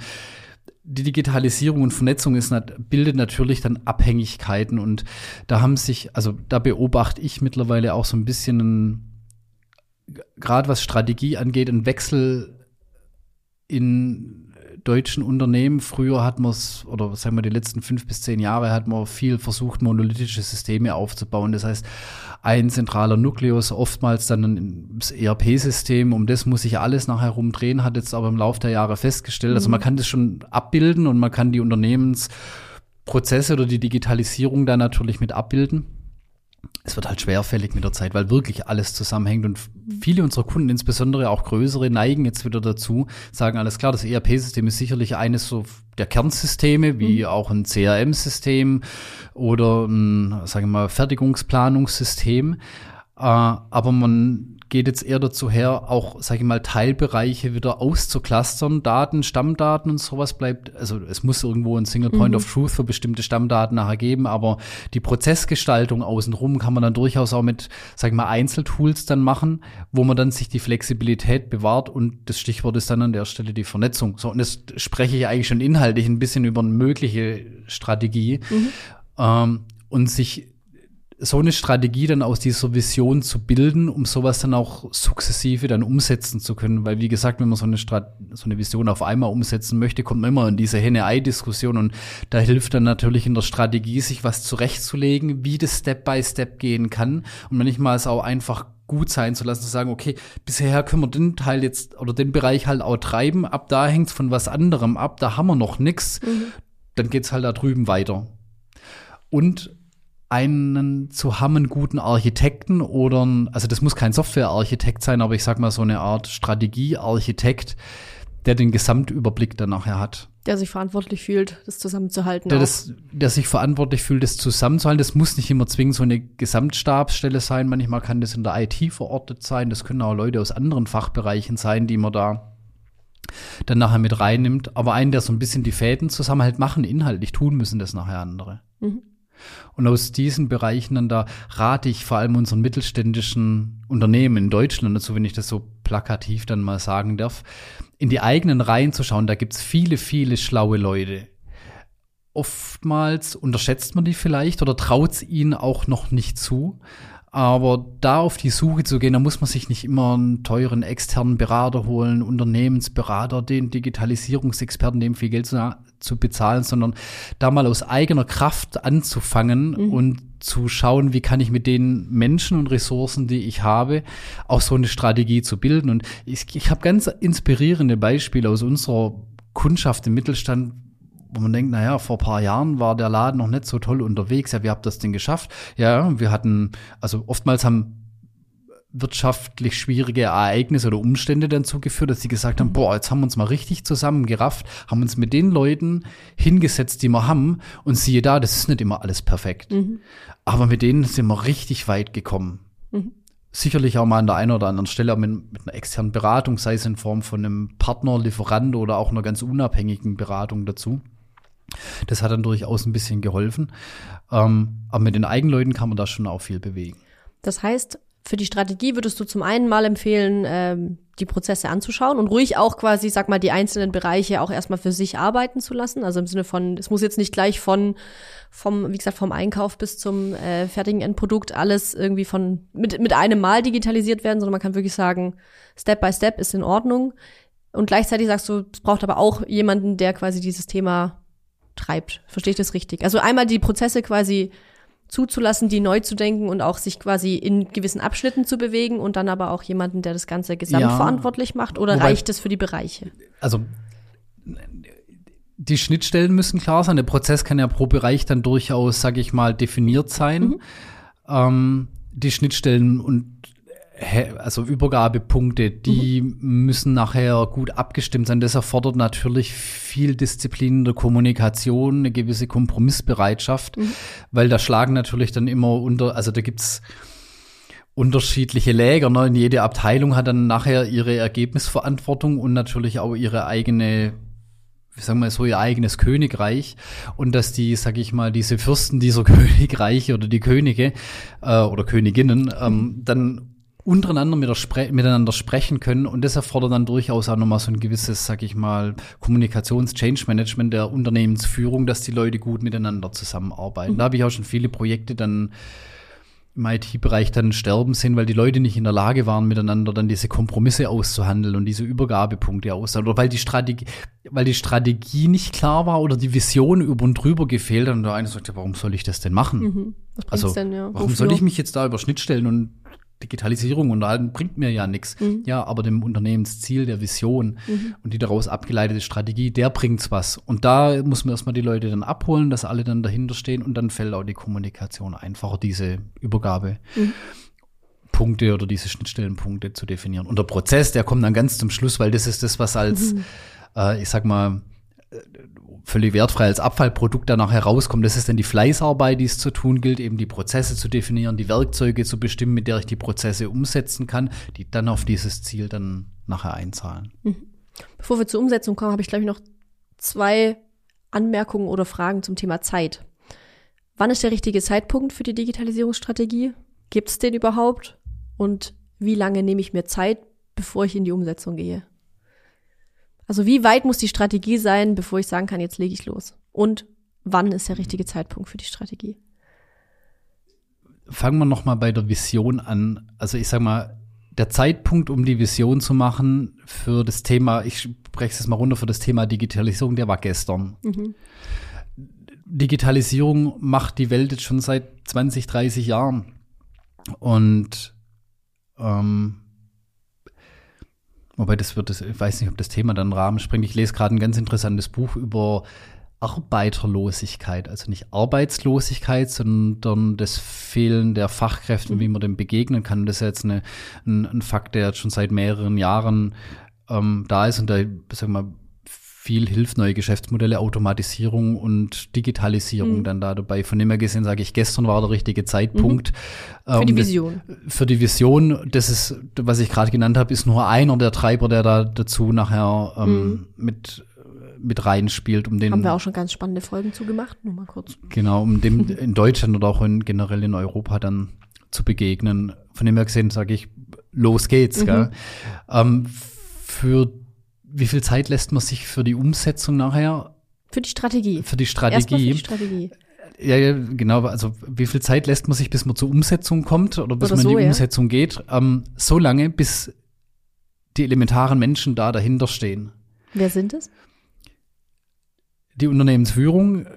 die Digitalisierung und Vernetzung ist, bildet natürlich dann Abhängigkeiten und da haben sich, also da beobachte ich mittlerweile auch so ein bisschen, gerade was Strategie angeht, ein Wechsel in deutschen Unternehmen. Früher hat man es, oder sagen wir die letzten fünf bis zehn Jahre, hat man viel versucht, monolithische Systeme aufzubauen. Das heißt, ein zentraler Nukleus, oftmals dann das ERP-System, um das muss sich alles nachher rumdrehen, hat jetzt aber im Laufe der Jahre festgestellt. Mhm. Also man mhm. kann das schon abbilden und man kann die Unternehmensprozesse oder die Digitalisierung da natürlich mit abbilden es wird halt schwerfällig mit der Zeit, weil wirklich alles zusammenhängt und viele unserer Kunden, insbesondere auch größere, neigen jetzt wieder dazu, sagen alles klar, das ERP-System ist sicherlich eines so der Kernsysteme, wie mhm. auch ein CRM-System oder ein, sagen wir mal, Fertigungsplanungssystem. Äh, aber man geht jetzt eher dazu her, auch, sage ich mal, Teilbereiche wieder auszuklustern, Daten, Stammdaten und sowas bleibt, also es muss irgendwo ein Single Point mhm. of Truth für bestimmte Stammdaten nachher geben, aber die Prozessgestaltung außenrum kann man dann durchaus auch mit, sag ich mal, Einzeltools dann machen, wo man dann sich die Flexibilität bewahrt und das Stichwort ist dann an der Stelle die Vernetzung. So, und das spreche ich eigentlich schon inhaltlich ein bisschen über eine mögliche Strategie. Mhm. Ähm, und sich so eine Strategie dann aus dieser Vision zu bilden, um sowas dann auch sukzessive dann umsetzen zu können. Weil, wie gesagt, wenn man so eine, Strat so eine Vision auf einmal umsetzen möchte, kommt man immer in diese Henne-Ei-Diskussion und da hilft dann natürlich in der Strategie, sich was zurechtzulegen, wie das Step by Step gehen kann und manchmal es auch einfach gut sein zu lassen, zu sagen, okay, bisher können wir den Teil jetzt oder den Bereich halt auch treiben, ab da hängt's von was anderem ab, da haben wir noch nix, mhm. dann geht's halt da drüben weiter. Und einen zu haben, einen guten Architekten oder, also das muss kein Softwarearchitekt sein, aber ich sag mal so eine Art Strategiearchitekt, der den Gesamtüberblick dann nachher hat. Der sich verantwortlich fühlt, das zusammenzuhalten. Der, das, der sich verantwortlich fühlt, das zusammenzuhalten. Das muss nicht immer zwingend so eine Gesamtstabsstelle sein. Manchmal kann das in der IT verortet sein. Das können auch Leute aus anderen Fachbereichen sein, die man da dann nachher mit reinnimmt. Aber einen, der so ein bisschen die Fäden zusammenhält, machen inhaltlich, tun müssen das nachher andere. Mhm. Und aus diesen Bereichen dann da rate ich vor allem unseren mittelständischen Unternehmen in Deutschland dazu, wenn ich das so plakativ dann mal sagen darf, in die eigenen Reihen zu schauen. Da gibt's viele, viele schlaue Leute. Oftmals unterschätzt man die vielleicht oder traut's ihnen auch noch nicht zu. Aber da auf die Suche zu gehen, da muss man sich nicht immer einen teuren externen Berater holen, Unternehmensberater, den Digitalisierungsexperten, dem viel Geld zu, zu bezahlen, sondern da mal aus eigener Kraft anzufangen mhm. und zu schauen, wie kann ich mit den Menschen und Ressourcen, die ich habe, auch so eine Strategie zu bilden. Und ich, ich habe ganz inspirierende Beispiele aus unserer Kundschaft im Mittelstand, wo man denkt, naja, vor paar Jahren war der Laden noch nicht so toll unterwegs. Ja, wie habt das denn geschafft? Ja, wir hatten, also oftmals haben wirtschaftlich schwierige Ereignisse oder Umstände dann zugeführt, dass sie gesagt haben, mhm. boah, jetzt haben wir uns mal richtig zusammengerafft, haben uns mit den Leuten hingesetzt, die wir haben und siehe da, das ist nicht immer alles perfekt. Mhm. Aber mit denen sind wir richtig weit gekommen. Mhm. Sicherlich auch mal an der einen oder anderen Stelle mit, mit, einer externen Beratung, sei es in Form von einem Partner, Lieferant oder auch einer ganz unabhängigen Beratung dazu. Das hat dann durchaus ein bisschen geholfen. Ähm, aber mit den Eigenleuten kann man da schon auch viel bewegen. Das heißt, für die Strategie würdest du zum einen mal empfehlen, ähm, die Prozesse anzuschauen und ruhig auch quasi, sag mal, die einzelnen Bereiche auch erstmal für sich arbeiten zu lassen. Also im Sinne von, es muss jetzt nicht gleich von, vom, wie gesagt, vom Einkauf bis zum äh, fertigen Endprodukt alles irgendwie von, mit, mit einem Mal digitalisiert werden, sondern man kann wirklich sagen, Step by Step ist in Ordnung. Und gleichzeitig sagst du, es braucht aber auch jemanden, der quasi dieses Thema treibt. Verstehe ich das richtig? Also einmal die Prozesse quasi zuzulassen, die neu zu denken und auch sich quasi in gewissen Abschnitten zu bewegen und dann aber auch jemanden, der das Ganze gesamtverantwortlich ja, macht oder wobei, reicht es für die Bereiche? Also die Schnittstellen müssen klar sein. Der Prozess kann ja pro Bereich dann durchaus, sage ich mal, definiert sein. Mhm. Ähm, die Schnittstellen und also Übergabepunkte, die mhm. müssen nachher gut abgestimmt sein. Das erfordert natürlich viel Disziplin in der Kommunikation, eine gewisse Kompromissbereitschaft, mhm. weil da schlagen natürlich dann immer unter, also da gibt's unterschiedliche Läger. Ne? Und jede Abteilung hat dann nachher ihre Ergebnisverantwortung und natürlich auch ihre eigene wie sagen wir so, ihr eigenes Königreich und dass die, sag ich mal, diese Fürsten dieser [LAUGHS] Königreiche oder die Könige äh, oder Königinnen ähm, dann untereinander mit Spre miteinander sprechen können und das erfordert dann durchaus auch nochmal so ein gewisses, sag ich mal, Kommunikations-Change-Management der Unternehmensführung, dass die Leute gut miteinander zusammenarbeiten. Mhm. Da habe ich auch schon viele Projekte dann im IT-Bereich dann sterben sind, weil die Leute nicht in der Lage waren, miteinander dann diese Kompromisse auszuhandeln und diese Übergabepunkte auszuhandeln. Oder weil die Strategie, weil die Strategie nicht klar war oder die Vision über und drüber gefehlt hat und der eine sagte, warum soll ich das denn machen? Mhm. also, denn, ja? warum Wofür? soll ich mich jetzt da über Schnittstellen und Digitalisierung unterhalten, bringt mir ja nichts. Mhm. Ja, aber dem Unternehmensziel, der Vision mhm. und die daraus abgeleitete Strategie, der bringt's was. Und da muss man erstmal die Leute dann abholen, dass alle dann dahinter stehen und dann fällt auch die Kommunikation einfacher, diese Übergabe. Mhm. Punkte oder diese Schnittstellenpunkte zu definieren. Und der Prozess, der kommt dann ganz zum Schluss, weil das ist das, was als, mhm. äh, ich sag mal, völlig wertfrei als Abfallprodukt danach herauskommt. Das ist dann die Fleißarbeit, die es zu tun gilt, eben die Prozesse zu definieren, die Werkzeuge zu bestimmen, mit der ich die Prozesse umsetzen kann, die dann auf dieses Ziel dann nachher einzahlen. Mhm. Bevor wir zur Umsetzung kommen, habe ich, glaube ich, noch zwei Anmerkungen oder Fragen zum Thema Zeit. Wann ist der richtige Zeitpunkt für die Digitalisierungsstrategie? Gibt es den überhaupt? Und wie lange nehme ich mir Zeit, bevor ich in die Umsetzung gehe? Also wie weit muss die Strategie sein, bevor ich sagen kann, jetzt lege ich los? Und wann ist der richtige Zeitpunkt für die Strategie? Fangen wir noch mal bei der Vision an. Also ich sag mal, der Zeitpunkt, um die Vision zu machen für das Thema, ich spreche es mal runter für das Thema Digitalisierung, der war gestern. Mhm. Digitalisierung macht die Welt jetzt schon seit 20, 30 Jahren. Und ähm, Wobei das wird, das, ich weiß nicht, ob das Thema dann Rahmen springt. Ich lese gerade ein ganz interessantes Buch über Arbeiterlosigkeit, also nicht Arbeitslosigkeit, sondern das Fehlen der Fachkräfte, mhm. wie man dem begegnen kann. Das ist jetzt eine, ein, ein Fakt, der jetzt schon seit mehreren Jahren ähm, da ist und da, sag mal, viel hilft, neue Geschäftsmodelle, Automatisierung und Digitalisierung mhm. dann da dabei. Von dem her gesehen sage ich, gestern war der richtige Zeitpunkt. Mhm. Für ähm, die Vision. Das, für die Vision, das ist, was ich gerade genannt habe, ist nur einer der Treiber, der da dazu nachher ähm, mhm. mit mit reinspielt, um den. Haben wir auch schon ganz spannende Folgen zugemacht, nur mal kurz. Genau, um dem [LAUGHS] in Deutschland oder auch in, generell in Europa dann zu begegnen. Von dem her gesehen sage ich, los geht's. Mhm. Gell? Ähm, für wie viel Zeit lässt man sich für die Umsetzung nachher? Für die Strategie. Für die Strategie. Für die Strategie. Ja, ja, genau. Also wie viel Zeit lässt man sich, bis man zur Umsetzung kommt oder bis oder man in die ja. Umsetzung geht? Ähm, so lange, bis die elementaren Menschen da dahinter stehen. Wer sind es? die Unternehmensführung äh,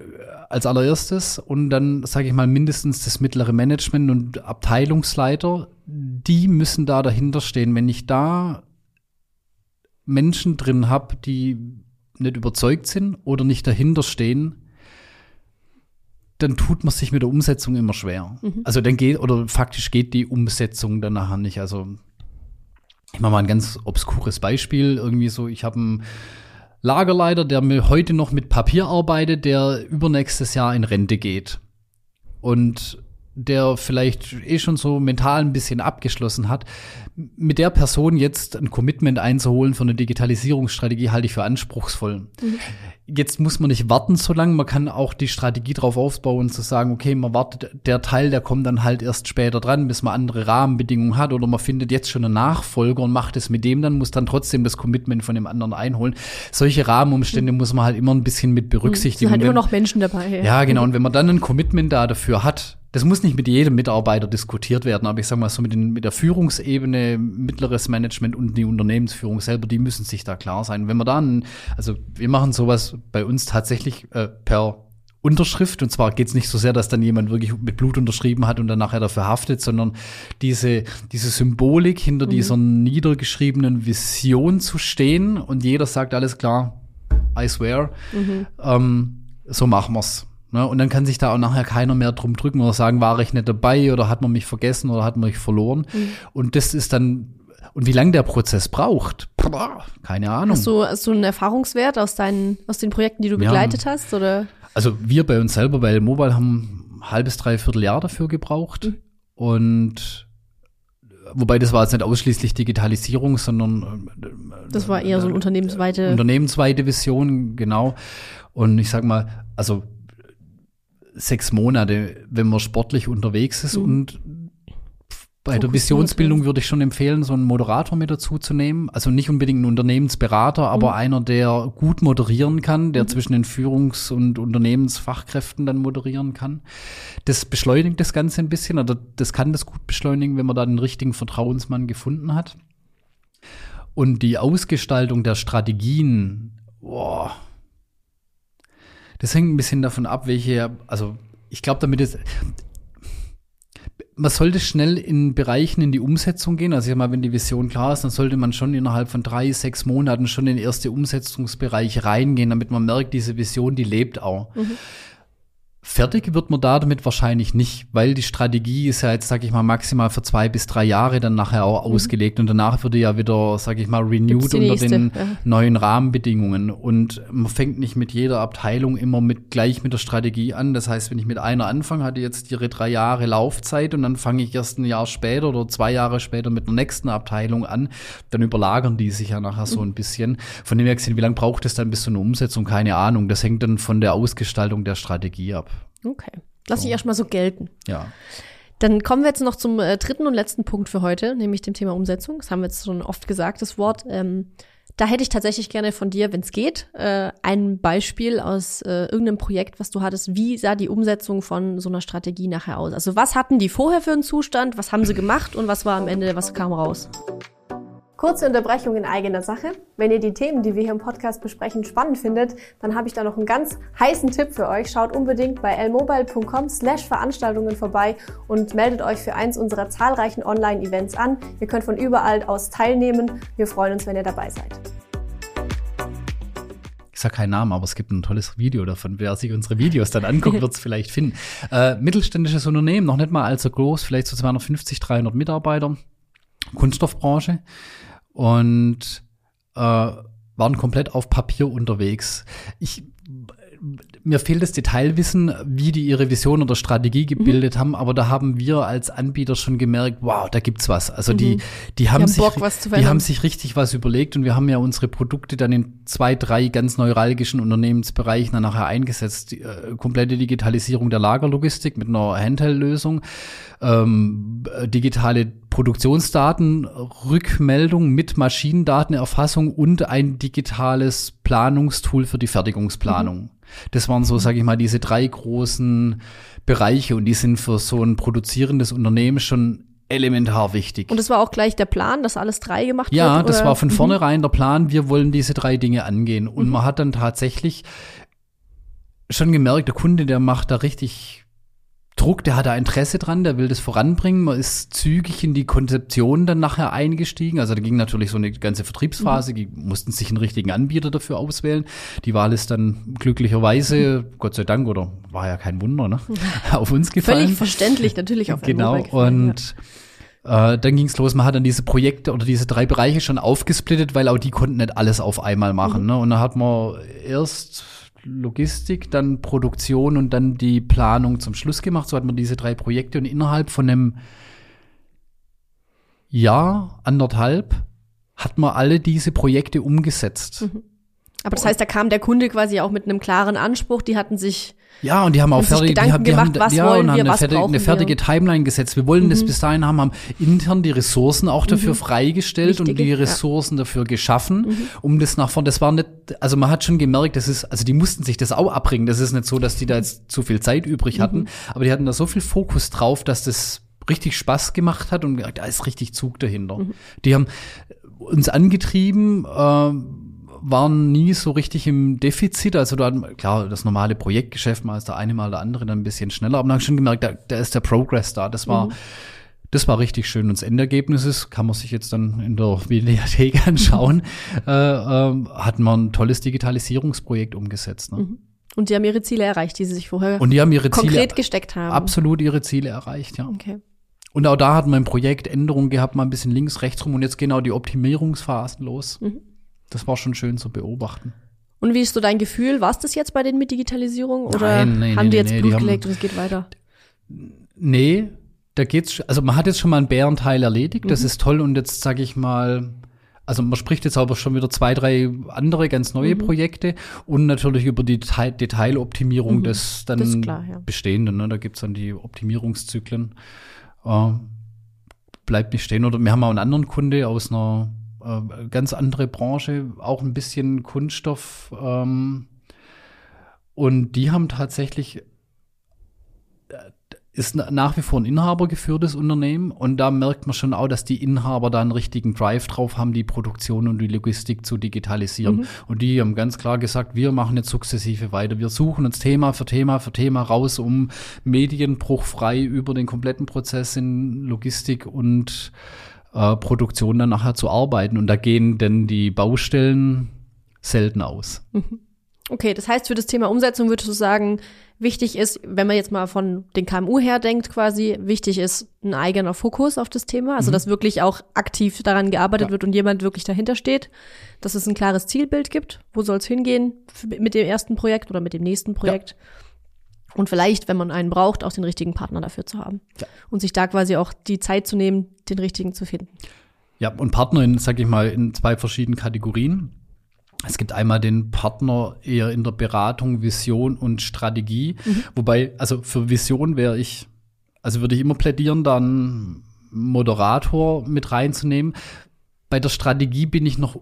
als allererstes und dann, sage ich mal, mindestens das mittlere Management und Abteilungsleiter, die müssen da dahinter stehen. Wenn ich da Menschen drin habe, die nicht überzeugt sind oder nicht dahinter stehen, dann tut man sich mit der Umsetzung immer schwer. Mhm. Also dann geht, oder faktisch geht die Umsetzung dann nachher nicht. Also ich mache mal ein ganz obskures Beispiel. Irgendwie so, ich habe einen Lagerleiter, der mir heute noch mit Papier arbeitet, der übernächstes Jahr in Rente geht. Und der vielleicht eh schon so mental ein bisschen abgeschlossen hat, mit der Person jetzt ein Commitment einzuholen für eine Digitalisierungsstrategie halte ich für anspruchsvoll. Mhm jetzt muss man nicht warten so lange, man kann auch die Strategie darauf aufbauen, zu sagen, okay, man wartet, der Teil, der kommt dann halt erst später dran, bis man andere Rahmenbedingungen hat oder man findet jetzt schon einen Nachfolger und macht es mit dem, dann muss dann trotzdem das Commitment von dem anderen einholen. Solche Rahmenumstände mhm. muss man halt immer ein bisschen mit berücksichtigen. Es sind halt immer noch Menschen dabei. Ja. ja, genau. Und wenn man dann ein Commitment da dafür hat, das muss nicht mit jedem Mitarbeiter diskutiert werden, aber ich sage mal so mit, den, mit der Führungsebene, mittleres Management und die Unternehmensführung selber, die müssen sich da klar sein. Wenn wir dann, also wir machen sowas bei uns tatsächlich äh, per Unterschrift. Und zwar geht es nicht so sehr, dass dann jemand wirklich mit Blut unterschrieben hat und dann nachher dafür haftet, sondern diese, diese Symbolik hinter mhm. dieser niedergeschriebenen Vision zu stehen und jeder sagt alles klar, I swear, mhm. ähm, so machen wir's. Ne? Und dann kann sich da auch nachher keiner mehr drum drücken oder sagen, war ich nicht dabei oder hat man mich vergessen oder hat man mich verloren. Mhm. Und das ist dann, und wie lange der Prozess braucht, keine Ahnung. Hast du, hast du einen Erfahrungswert aus deinen, aus den Projekten, die du begleitet ja. hast? Oder? Also wir bei uns selber bei Mobile haben ein halbes, dreiviertel Jahr dafür gebraucht. Mhm. Und wobei das war jetzt nicht ausschließlich Digitalisierung, sondern äh, das war eher so eine unternehmensweite unternehmensweite Vision, genau. Und ich sag mal, also sechs Monate, wenn man sportlich unterwegs ist. Mhm. Und bei der Visionsbildung würde ich schon empfehlen, so einen Moderator mit dazu zu nehmen. Also nicht unbedingt ein Unternehmensberater, aber mhm. einer, der gut moderieren kann, der mhm. zwischen den Führungs- und Unternehmensfachkräften dann moderieren kann. Das beschleunigt das Ganze ein bisschen, oder das kann das gut beschleunigen, wenn man da den richtigen Vertrauensmann gefunden hat. Und die Ausgestaltung der Strategien, boah, das hängt ein bisschen davon ab, welche, also ich glaube, damit ist, man sollte schnell in Bereichen in die Umsetzung gehen. Also ich sag mal, wenn die Vision klar ist, dann sollte man schon innerhalb von drei, sechs Monaten schon in den ersten Umsetzungsbereich reingehen, damit man merkt, diese Vision, die lebt auch. Mhm. Fertig wird man da damit wahrscheinlich nicht, weil die Strategie ist ja jetzt, sag ich mal, maximal für zwei bis drei Jahre dann nachher auch mhm. ausgelegt und danach würde ja wieder, sag ich mal, renewed unter den ja. neuen Rahmenbedingungen. Und man fängt nicht mit jeder Abteilung immer mit gleich mit der Strategie an. Das heißt, wenn ich mit einer anfange, hatte jetzt ihre drei Jahre Laufzeit und dann fange ich erst ein Jahr später oder zwei Jahre später mit der nächsten Abteilung an, dann überlagern die sich ja nachher mhm. so ein bisschen. Von dem her gesehen, wie lange braucht es dann bis zu einer Umsetzung? Keine Ahnung. Das hängt dann von der Ausgestaltung der Strategie ab. Okay. Lass so. ich erstmal so gelten. Ja. Dann kommen wir jetzt noch zum äh, dritten und letzten Punkt für heute, nämlich dem Thema Umsetzung. Das haben wir jetzt schon oft gesagt, das Wort. Ähm, da hätte ich tatsächlich gerne von dir, wenn es geht, äh, ein Beispiel aus äh, irgendeinem Projekt, was du hattest. Wie sah die Umsetzung von so einer Strategie nachher aus? Also was hatten die vorher für einen Zustand? Was haben sie gemacht und was war am Ende, was kam raus? Kurze Unterbrechung in eigener Sache. Wenn ihr die Themen, die wir hier im Podcast besprechen, spannend findet, dann habe ich da noch einen ganz heißen Tipp für euch. Schaut unbedingt bei lmobile.com slash Veranstaltungen vorbei und meldet euch für eins unserer zahlreichen Online-Events an. Ihr könnt von überall aus teilnehmen. Wir freuen uns, wenn ihr dabei seid. Ich sage keinen Namen, aber es gibt ein tolles Video davon. Wer sich unsere Videos dann anguckt, [LAUGHS] wird es vielleicht finden. Äh, mittelständisches Unternehmen, noch nicht mal allzu groß, vielleicht so 250, 300 Mitarbeiter, Kunststoffbranche und äh, waren komplett auf Papier unterwegs. Ich mir fehlt das Detailwissen, wie die ihre Vision oder Strategie gebildet mhm. haben, aber da haben wir als Anbieter schon gemerkt, wow, da gibt's was. Also mhm. die, die haben, haben sich, Bock, die haben sich richtig was überlegt und wir haben ja unsere Produkte dann in zwei, drei ganz neuralgischen Unternehmensbereichen dann nachher eingesetzt. Die, äh, komplette Digitalisierung der Lagerlogistik mit einer Handheld-Lösung, ähm, digitale Produktionsdaten, Rückmeldung mit Maschinendatenerfassung und ein digitales Planungstool für die Fertigungsplanung. Mhm. Das waren so, sage ich mal, diese drei großen Bereiche und die sind für so ein produzierendes Unternehmen schon elementar wichtig. Und das war auch gleich der Plan, dass alles drei gemacht ja, wird? Ja, das war von mhm. vornherein der Plan, wir wollen diese drei Dinge angehen. Und mhm. man hat dann tatsächlich schon gemerkt, der Kunde, der macht da richtig Druck, der hat da Interesse dran, der will das voranbringen. Man ist zügig in die Konzeption dann nachher eingestiegen. Also da ging natürlich so eine ganze Vertriebsphase, mhm. die mussten sich einen richtigen Anbieter dafür auswählen. Die Wahl ist dann glücklicherweise, mhm. Gott sei Dank, oder war ja kein Wunder, ne? [LAUGHS] auf uns gefallen. Völlig verständlich, natürlich auf Genau, und ja. äh, dann ging's los, man hat dann diese Projekte oder diese drei Bereiche schon aufgesplittet, weil auch die konnten nicht alles auf einmal machen. Mhm. Ne? Und da hat man erst Logistik, dann Produktion und dann die Planung zum Schluss gemacht. So hat man diese drei Projekte und innerhalb von einem Jahr, anderthalb, hat man alle diese Projekte umgesetzt. Mhm. Aber das heißt, da kam der Kunde quasi auch mit einem klaren Anspruch, die hatten sich ja, und die haben auch fertig, die haben, die gemacht, haben, was ja, wollen und haben wir, eine, fertige, eine fertige Timeline gesetzt. Wir wollen mhm. das bis dahin haben, haben intern die Ressourcen auch dafür mhm. freigestellt Wichtige, und die Ressourcen ja. dafür geschaffen, mhm. um das nach vorne. Das war nicht, also man hat schon gemerkt, das ist, also die mussten sich das auch abbringen. Das ist nicht so, dass die da jetzt zu viel Zeit übrig hatten, mhm. aber die hatten da so viel Fokus drauf, dass das richtig Spaß gemacht hat und da ist richtig Zug dahinter. Mhm. Die haben uns angetrieben, äh, waren nie so richtig im Defizit. Also da klar, das normale Projektgeschäft, mal ist der eine, mal der andere dann ein bisschen schneller. Aber man hat schon gemerkt, da, da ist der Progress da. Das war, mhm. das war richtig schön. Und das Endergebnis ist, kann man sich jetzt dann in der [LAUGHS] Videothek anschauen, [LAUGHS] äh, äh, hat man ein tolles Digitalisierungsprojekt umgesetzt. Ne? Mhm. Und die haben ihre Ziele erreicht, die sie sich vorher und die haben ihre konkret Ziele, gesteckt haben. Absolut ihre Ziele erreicht, ja. Okay. Und auch da hat man im Projekt Änderungen gehabt, mal ein bisschen links, rechts rum und jetzt genau die Optimierungsphasen los. Mhm das war schon schön zu beobachten. Und wie ist so dein Gefühl? War es das jetzt bei denen mit Digitalisierung oder nein, nein, haben nee, die jetzt nee, Blut gelegt und es geht weiter? Nee, da geht's, also man hat jetzt schon mal einen Bärenteil erledigt, mhm. das ist toll und jetzt sage ich mal, also man spricht jetzt aber schon wieder zwei, drei andere ganz neue mhm. Projekte und natürlich über die Detail Detailoptimierung mhm. des dann klar, ja. Bestehenden. Ne? Da gibt's dann die Optimierungszyklen. Äh, bleibt nicht stehen. Oder wir haben auch einen anderen Kunde aus einer äh, ganz andere Branche, auch ein bisschen Kunststoff. Ähm, und die haben tatsächlich äh, ist nach wie vor ein inhabergeführtes Unternehmen und da merkt man schon auch, dass die Inhaber da einen richtigen Drive drauf haben, die Produktion und die Logistik zu digitalisieren. Mhm. Und die haben ganz klar gesagt, wir machen jetzt sukzessive weiter. Wir suchen uns Thema für Thema für Thema raus, um medienbruchfrei über den kompletten Prozess in Logistik und äh, Produktion dann nachher zu arbeiten. Und da gehen denn die Baustellen selten aus. Mhm. Okay, das heißt, für das Thema Umsetzung würdest du sagen, wichtig ist, wenn man jetzt mal von den KMU her denkt quasi, wichtig ist ein eigener Fokus auf das Thema, also mhm. dass wirklich auch aktiv daran gearbeitet ja. wird und jemand wirklich dahinter steht, dass es ein klares Zielbild gibt, wo soll es hingehen mit dem ersten Projekt oder mit dem nächsten Projekt. Ja. Und vielleicht, wenn man einen braucht, auch den richtigen Partner dafür zu haben. Ja. Und sich da quasi auch die Zeit zu nehmen, den richtigen zu finden. Ja, und Partner in, sag ich mal, in zwei verschiedenen Kategorien. Es gibt einmal den Partner eher in der Beratung, Vision und Strategie. Mhm. Wobei, also für Vision wäre ich, also würde ich immer plädieren, dann Moderator mit reinzunehmen. Bei der Strategie bin ich noch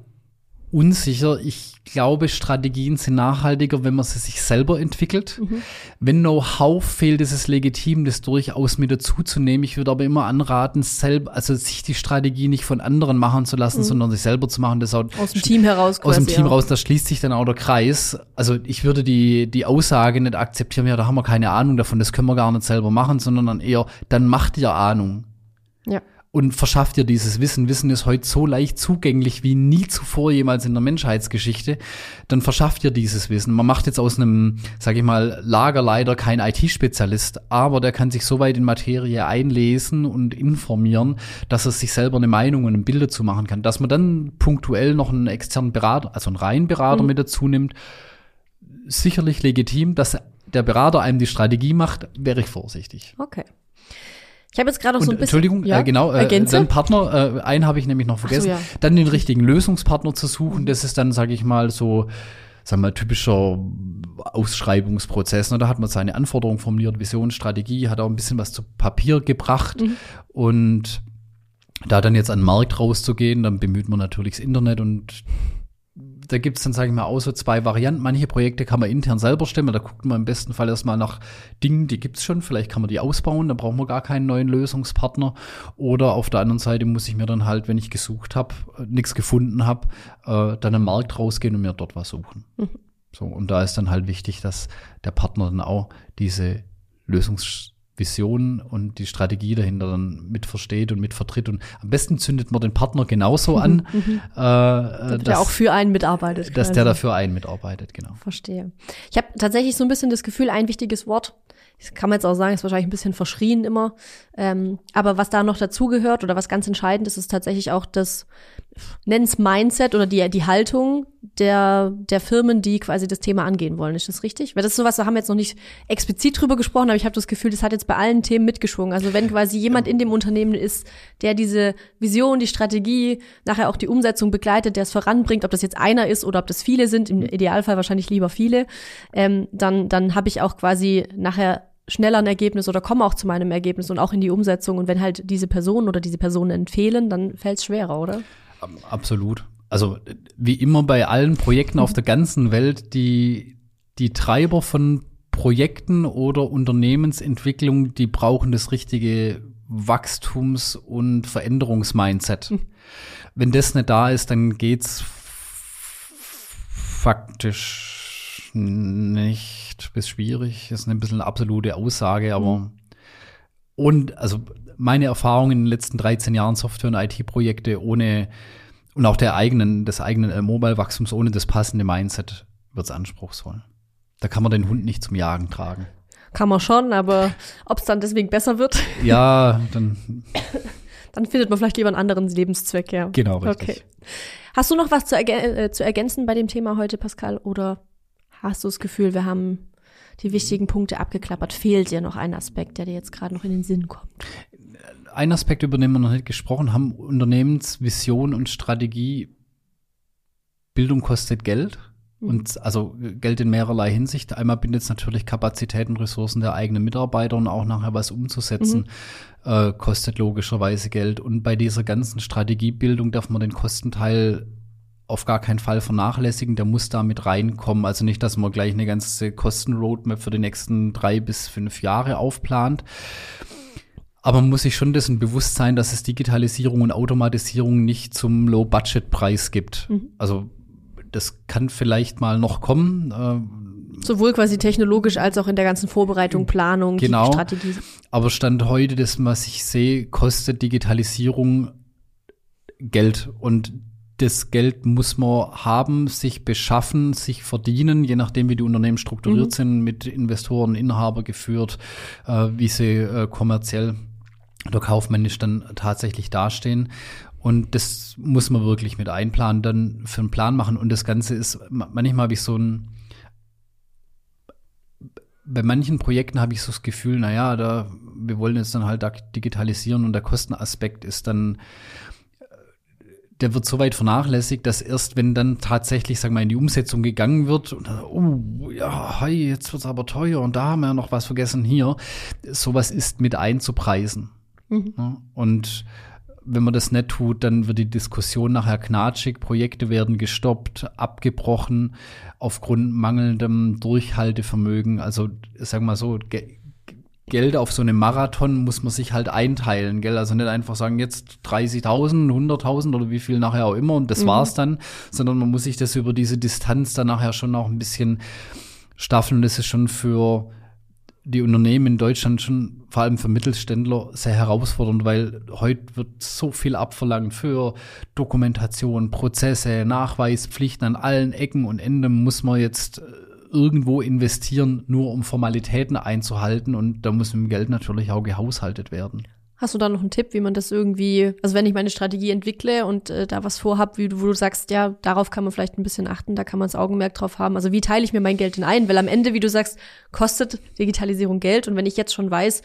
unsicher. Ich glaube, Strategien sind nachhaltiger, wenn man sie sich selber entwickelt. Mhm. Wenn Know-how fehlt, ist es legitim, das durchaus mit dazuzunehmen. Ich würde aber immer anraten, selber, also sich die Strategie nicht von anderen machen zu lassen, mhm. sondern sich selber zu machen. Das aus dem Team heraus. Quasi, aus dem Team ja. raus, da schließt sich dann auch der Kreis. Also ich würde die, die Aussage nicht akzeptieren, ja, da haben wir keine Ahnung davon, das können wir gar nicht selber machen, sondern dann eher, dann macht ihr Ahnung. Ja und verschafft dir dieses Wissen. Wissen ist heute so leicht zugänglich wie nie zuvor jemals in der Menschheitsgeschichte. Dann verschafft dir dieses Wissen. Man macht jetzt aus einem, sage ich mal, Lagerleiter kein IT-Spezialist, aber der kann sich so weit in Materie einlesen und informieren, dass er sich selber eine Meinung und ein Bild dazu machen kann. Dass man dann punktuell noch einen externen Berater, also einen Reihenberater mhm. mit dazu nimmt, sicherlich legitim. Dass der Berater einem die Strategie macht, wäre ich vorsichtig. Okay. Ich habe jetzt gerade noch so ein bisschen. Entschuldigung, ja, äh, genau, äh, dann Partner, äh, einen habe ich nämlich noch vergessen. So, ja. Dann den richtigen Lösungspartner zu suchen, das ist dann, sage ich mal, so, wir mal, typischer Ausschreibungsprozess. Ne? Da hat man seine Anforderungen formuliert, Vision, Strategie, hat auch ein bisschen was zu Papier gebracht mhm. und da dann jetzt an den Markt rauszugehen, dann bemüht man natürlich das Internet und da gibt es dann, sage ich mal, auch so zwei Varianten. Manche Projekte kann man intern selber stemmen. Da guckt man im besten Fall erstmal nach Dingen, die gibt's schon. Vielleicht kann man die ausbauen, da brauchen wir gar keinen neuen Lösungspartner. Oder auf der anderen Seite muss ich mir dann halt, wenn ich gesucht habe, äh, nichts gefunden habe, äh, dann am Markt rausgehen und mir dort was suchen. Mhm. So, und da ist dann halt wichtig, dass der Partner dann auch diese Lösungsvision und die Strategie dahinter dann mit versteht und mit vertritt. Und am besten zündet man den Partner genauso an, mhm. äh, dass, der auch für einen mitarbeitet. Dass quasi. der dafür einen mitarbeitet, genau. Verstehe. Ich habe tatsächlich so ein bisschen das Gefühl, ein wichtiges Wort, das kann man jetzt auch sagen, ist wahrscheinlich ein bisschen verschrien immer. Ähm, aber was da noch dazugehört oder was ganz entscheidend ist, ist tatsächlich auch das, nenn's Mindset oder die, die Haltung der, der Firmen, die quasi das Thema angehen wollen. Ist das richtig? Weil das ist sowas, da haben wir jetzt noch nicht explizit drüber gesprochen, aber ich habe das Gefühl, das hat jetzt bei allen Themen mitgeschwungen. Also wenn quasi jemand in dem Unternehmen ist, der diese Vision, die Strategie, nachher auch die Umsetzung begleitet, der es voranbringt, ob das jetzt einer ist oder ob das viele sind, im Idealfall wahrscheinlich lieber viele, ähm, dann, dann habe ich auch quasi nachher schneller ein Ergebnis oder komme auch zu meinem Ergebnis und auch in die Umsetzung. Und wenn halt diese Personen oder diese Personen empfehlen, dann fällt es schwerer, oder? Absolut. Also wie immer bei allen Projekten auf der ganzen Welt, die, die Treiber von Projekten oder Unternehmensentwicklung, die brauchen das richtige Wachstums- und Veränderungsmindset. Mhm. Wenn das nicht da ist, dann geht's faktisch nicht bis schwierig. Das ist ein bisschen eine absolute Aussage, aber mhm. und also meine Erfahrung in den letzten 13 Jahren Software- und IT-Projekte ohne und auch der eigenen, des eigenen äh, Mobile-Wachstums ohne das passende Mindset wird's anspruchsvoll. Da kann man den Hund nicht zum Jagen tragen. Kann man schon, aber ob es dann deswegen besser wird? Ja, [LAUGHS] dann. dann findet man vielleicht lieber einen anderen Lebenszweck, ja. Genau, richtig. Okay. Hast du noch was zu, erg äh, zu ergänzen bei dem Thema heute, Pascal? Oder hast du das Gefühl, wir haben die wichtigen Punkte abgeklappert? Fehlt dir noch ein Aspekt, der dir jetzt gerade noch in den Sinn kommt? Ein Aspekt, über den wir noch nicht gesprochen haben, Unternehmensvision und Strategie. Bildung kostet Geld. Mhm. Und also Geld in mehrerlei Hinsicht. Einmal bindet es natürlich Kapazitäten, Ressourcen der eigenen Mitarbeiter und auch nachher was umzusetzen, mhm. äh, kostet logischerweise Geld. Und bei dieser ganzen Strategiebildung darf man den Kostenteil auf gar keinen Fall vernachlässigen, der muss da mit reinkommen. Also nicht, dass man gleich eine ganze Kostenroadmap für die nächsten drei bis fünf Jahre aufplant, aber man muss sich schon dessen bewusst sein, dass es Digitalisierung und Automatisierung nicht zum Low-Budget-Preis gibt. Mhm. Also das kann vielleicht mal noch kommen. Äh, Sowohl quasi technologisch als auch in der ganzen Vorbereitung, Planung, genau. Strategie. Aber Stand heute, das, was ich sehe, kostet Digitalisierung Geld. Und das Geld muss man haben, sich beschaffen, sich verdienen, je nachdem, wie die Unternehmen strukturiert mhm. sind, mit Investoren, Inhaber geführt, äh, wie sie äh, kommerziell oder kaufmännisch dann tatsächlich dastehen. Und das muss man wirklich mit einplanen, dann für einen Plan machen. Und das Ganze ist, manchmal habe ich so ein, bei manchen Projekten habe ich so das Gefühl, naja, da, wir wollen jetzt dann halt digitalisieren und der Kostenaspekt ist dann, der wird so weit vernachlässigt, dass erst wenn dann tatsächlich, sagen wir mal, in die Umsetzung gegangen wird und dann, oh, ja, hey, jetzt wird's aber teuer und da haben wir ja noch was vergessen hier, sowas ist mit einzupreisen. Mhm. Und wenn man das nicht tut, dann wird die Diskussion nachher knatschig, Projekte werden gestoppt, abgebrochen aufgrund mangelndem Durchhaltevermögen. Also sag mal so, Ge Geld auf so einem Marathon muss man sich halt einteilen, gell? Also nicht einfach sagen, jetzt 30.000, 100.000 oder wie viel nachher auch immer und das mhm. war's dann, sondern man muss sich das über diese Distanz dann nachher schon auch ein bisschen staffeln. Das ist schon für die Unternehmen in Deutschland schon, vor allem für Mittelständler, sehr herausfordernd, weil heute wird so viel abverlangt für Dokumentation, Prozesse, Nachweis, Pflichten an allen Ecken und Enden muss man jetzt äh, irgendwo investieren, nur um Formalitäten einzuhalten und da muss mit dem Geld natürlich auch gehaushaltet werden. Hast du da noch einen Tipp, wie man das irgendwie, also wenn ich meine Strategie entwickle und äh, da was vorhab, wie du, wo du sagst, ja, darauf kann man vielleicht ein bisschen achten, da kann man das Augenmerk drauf haben. Also wie teile ich mir mein Geld denn ein? Weil am Ende, wie du sagst, kostet Digitalisierung Geld und wenn ich jetzt schon weiß,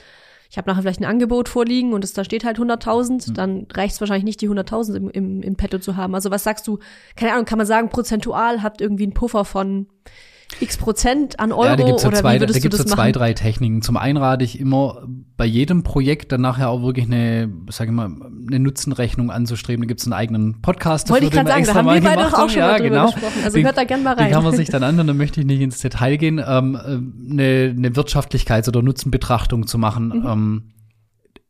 ich habe nachher vielleicht ein Angebot vorliegen und es da steht halt 100.000, mhm. dann reicht es wahrscheinlich nicht, die 100.000 im, im, im Petto zu haben. Also was sagst du, keine Ahnung, kann man sagen, prozentual habt irgendwie einen Puffer von x Prozent an Euro? Ja, da gibt's so zwei, da gibt's so zwei, drei Techniken. Zum einen rate ich immer bei jedem Projekt dann nachher auch wirklich eine, sag ich mal, eine Nutzenrechnung anzustreben. Da gibt's einen eigenen Podcast. Wollte ich gerade sagen, da haben wir beide doch auch schon ja, genau. gesprochen. Also den, hört da gerne mal rein. Den kann man sich dann anhören, da möchte ich nicht ins Detail gehen. Ähm, eine, eine Wirtschaftlichkeits- oder Nutzenbetrachtung zu machen. Mhm. Ähm,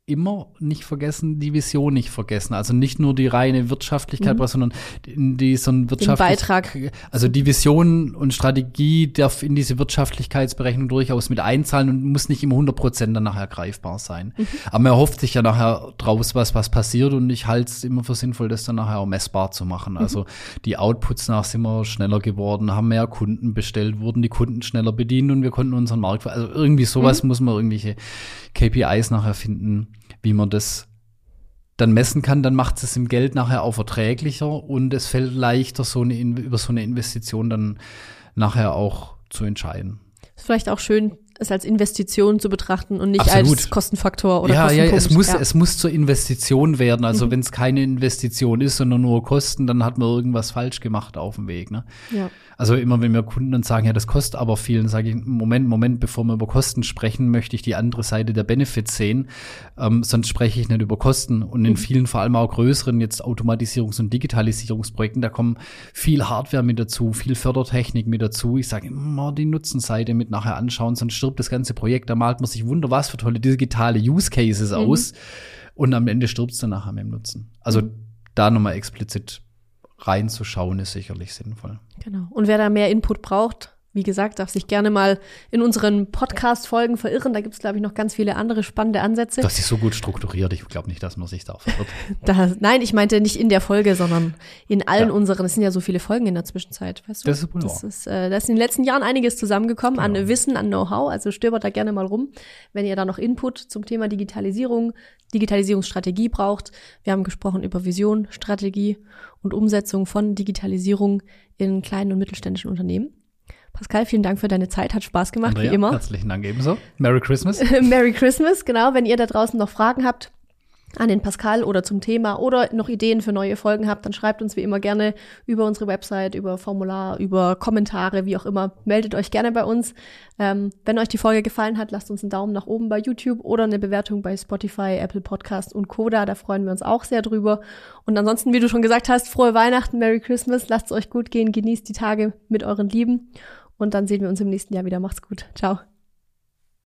immer nicht vergessen, die Vision nicht vergessen. Also nicht nur die reine Wirtschaftlichkeit, mhm. sondern in diesen wirtschaftlichen Beitrag. Also die Vision und Strategie darf in diese Wirtschaftlichkeitsberechnung durchaus mit einzahlen und muss nicht immer 100 Prozent dann nachher greifbar sein. Mhm. Aber man erhofft sich ja nachher draus, was, was passiert und ich halte es immer für sinnvoll, das dann nachher auch messbar zu machen. Also mhm. die Outputs nach sind wir schneller geworden, haben mehr Kunden bestellt, wurden die Kunden schneller bedient und wir konnten unseren Markt, also irgendwie sowas mhm. muss man irgendwelche KPIs nachher finden, wie man das dann messen kann, dann macht es im Geld nachher auch verträglicher und es fällt leichter, so eine, über so eine Investition dann nachher auch zu entscheiden. Ist vielleicht auch schön, es als Investition zu betrachten und nicht Absolut. als Kostenfaktor oder ja, Ja, es muss, ja. es muss zur Investition werden. Also mhm. wenn es keine Investition ist, sondern nur Kosten, dann hat man irgendwas falsch gemacht auf dem Weg. Ne? Ja. Also immer wenn wir Kunden dann sagen, ja, das kostet aber viel, dann sage ich, Moment, Moment, bevor wir über Kosten sprechen, möchte ich die andere Seite der Benefits sehen. Ähm, sonst spreche ich nicht über Kosten. Und in mhm. vielen, vor allem auch größeren jetzt Automatisierungs- und Digitalisierungsprojekten, da kommen viel Hardware mit dazu, viel Fördertechnik mit dazu. Ich sage immer die Nutzenseite mit nachher anschauen, sonst stirbt das ganze Projekt. Da malt man sich wunder was für tolle digitale Use Cases mhm. aus. Und am Ende stirbt es dann nachher mit dem Nutzen. Also mhm. da nochmal explizit reinzuschauen, ist sicherlich sinnvoll. Genau. Und wer da mehr Input braucht, wie gesagt, darf sich gerne mal in unseren Podcast-Folgen verirren. Da gibt es, glaube ich, noch ganz viele andere spannende Ansätze. Das ist so gut strukturiert. Ich glaube nicht, dass man sich da verirrt. [LAUGHS] da, nein, ich meinte nicht in der Folge, sondern in allen ja. unseren. Es sind ja so viele Folgen in der Zwischenzeit. Weißt du? Das ist, wohl das ist, äh, da ist in den letzten Jahren einiges zusammengekommen genau. an Wissen, an Know-how. Also stöbert da gerne mal rum, wenn ihr da noch Input zum Thema Digitalisierung, Digitalisierungsstrategie braucht. Wir haben gesprochen über Vision, Strategie und Umsetzung von Digitalisierung in kleinen und mittelständischen Unternehmen. Pascal, vielen Dank für deine Zeit. Hat Spaß gemacht, Andrea, wie immer. Herzlichen Dank ebenso. Merry Christmas. [LAUGHS] Merry Christmas, genau. Wenn ihr da draußen noch Fragen habt, an den Pascal oder zum Thema oder noch Ideen für neue Folgen habt, dann schreibt uns wie immer gerne über unsere Website, über Formular, über Kommentare, wie auch immer. Meldet euch gerne bei uns. Ähm, wenn euch die Folge gefallen hat, lasst uns einen Daumen nach oben bei YouTube oder eine Bewertung bei Spotify, Apple Podcast und Koda. Da freuen wir uns auch sehr drüber. Und ansonsten, wie du schon gesagt hast, frohe Weihnachten, Merry Christmas, lasst es euch gut gehen, genießt die Tage mit euren Lieben. Und dann sehen wir uns im nächsten Jahr wieder. Macht's gut. Ciao.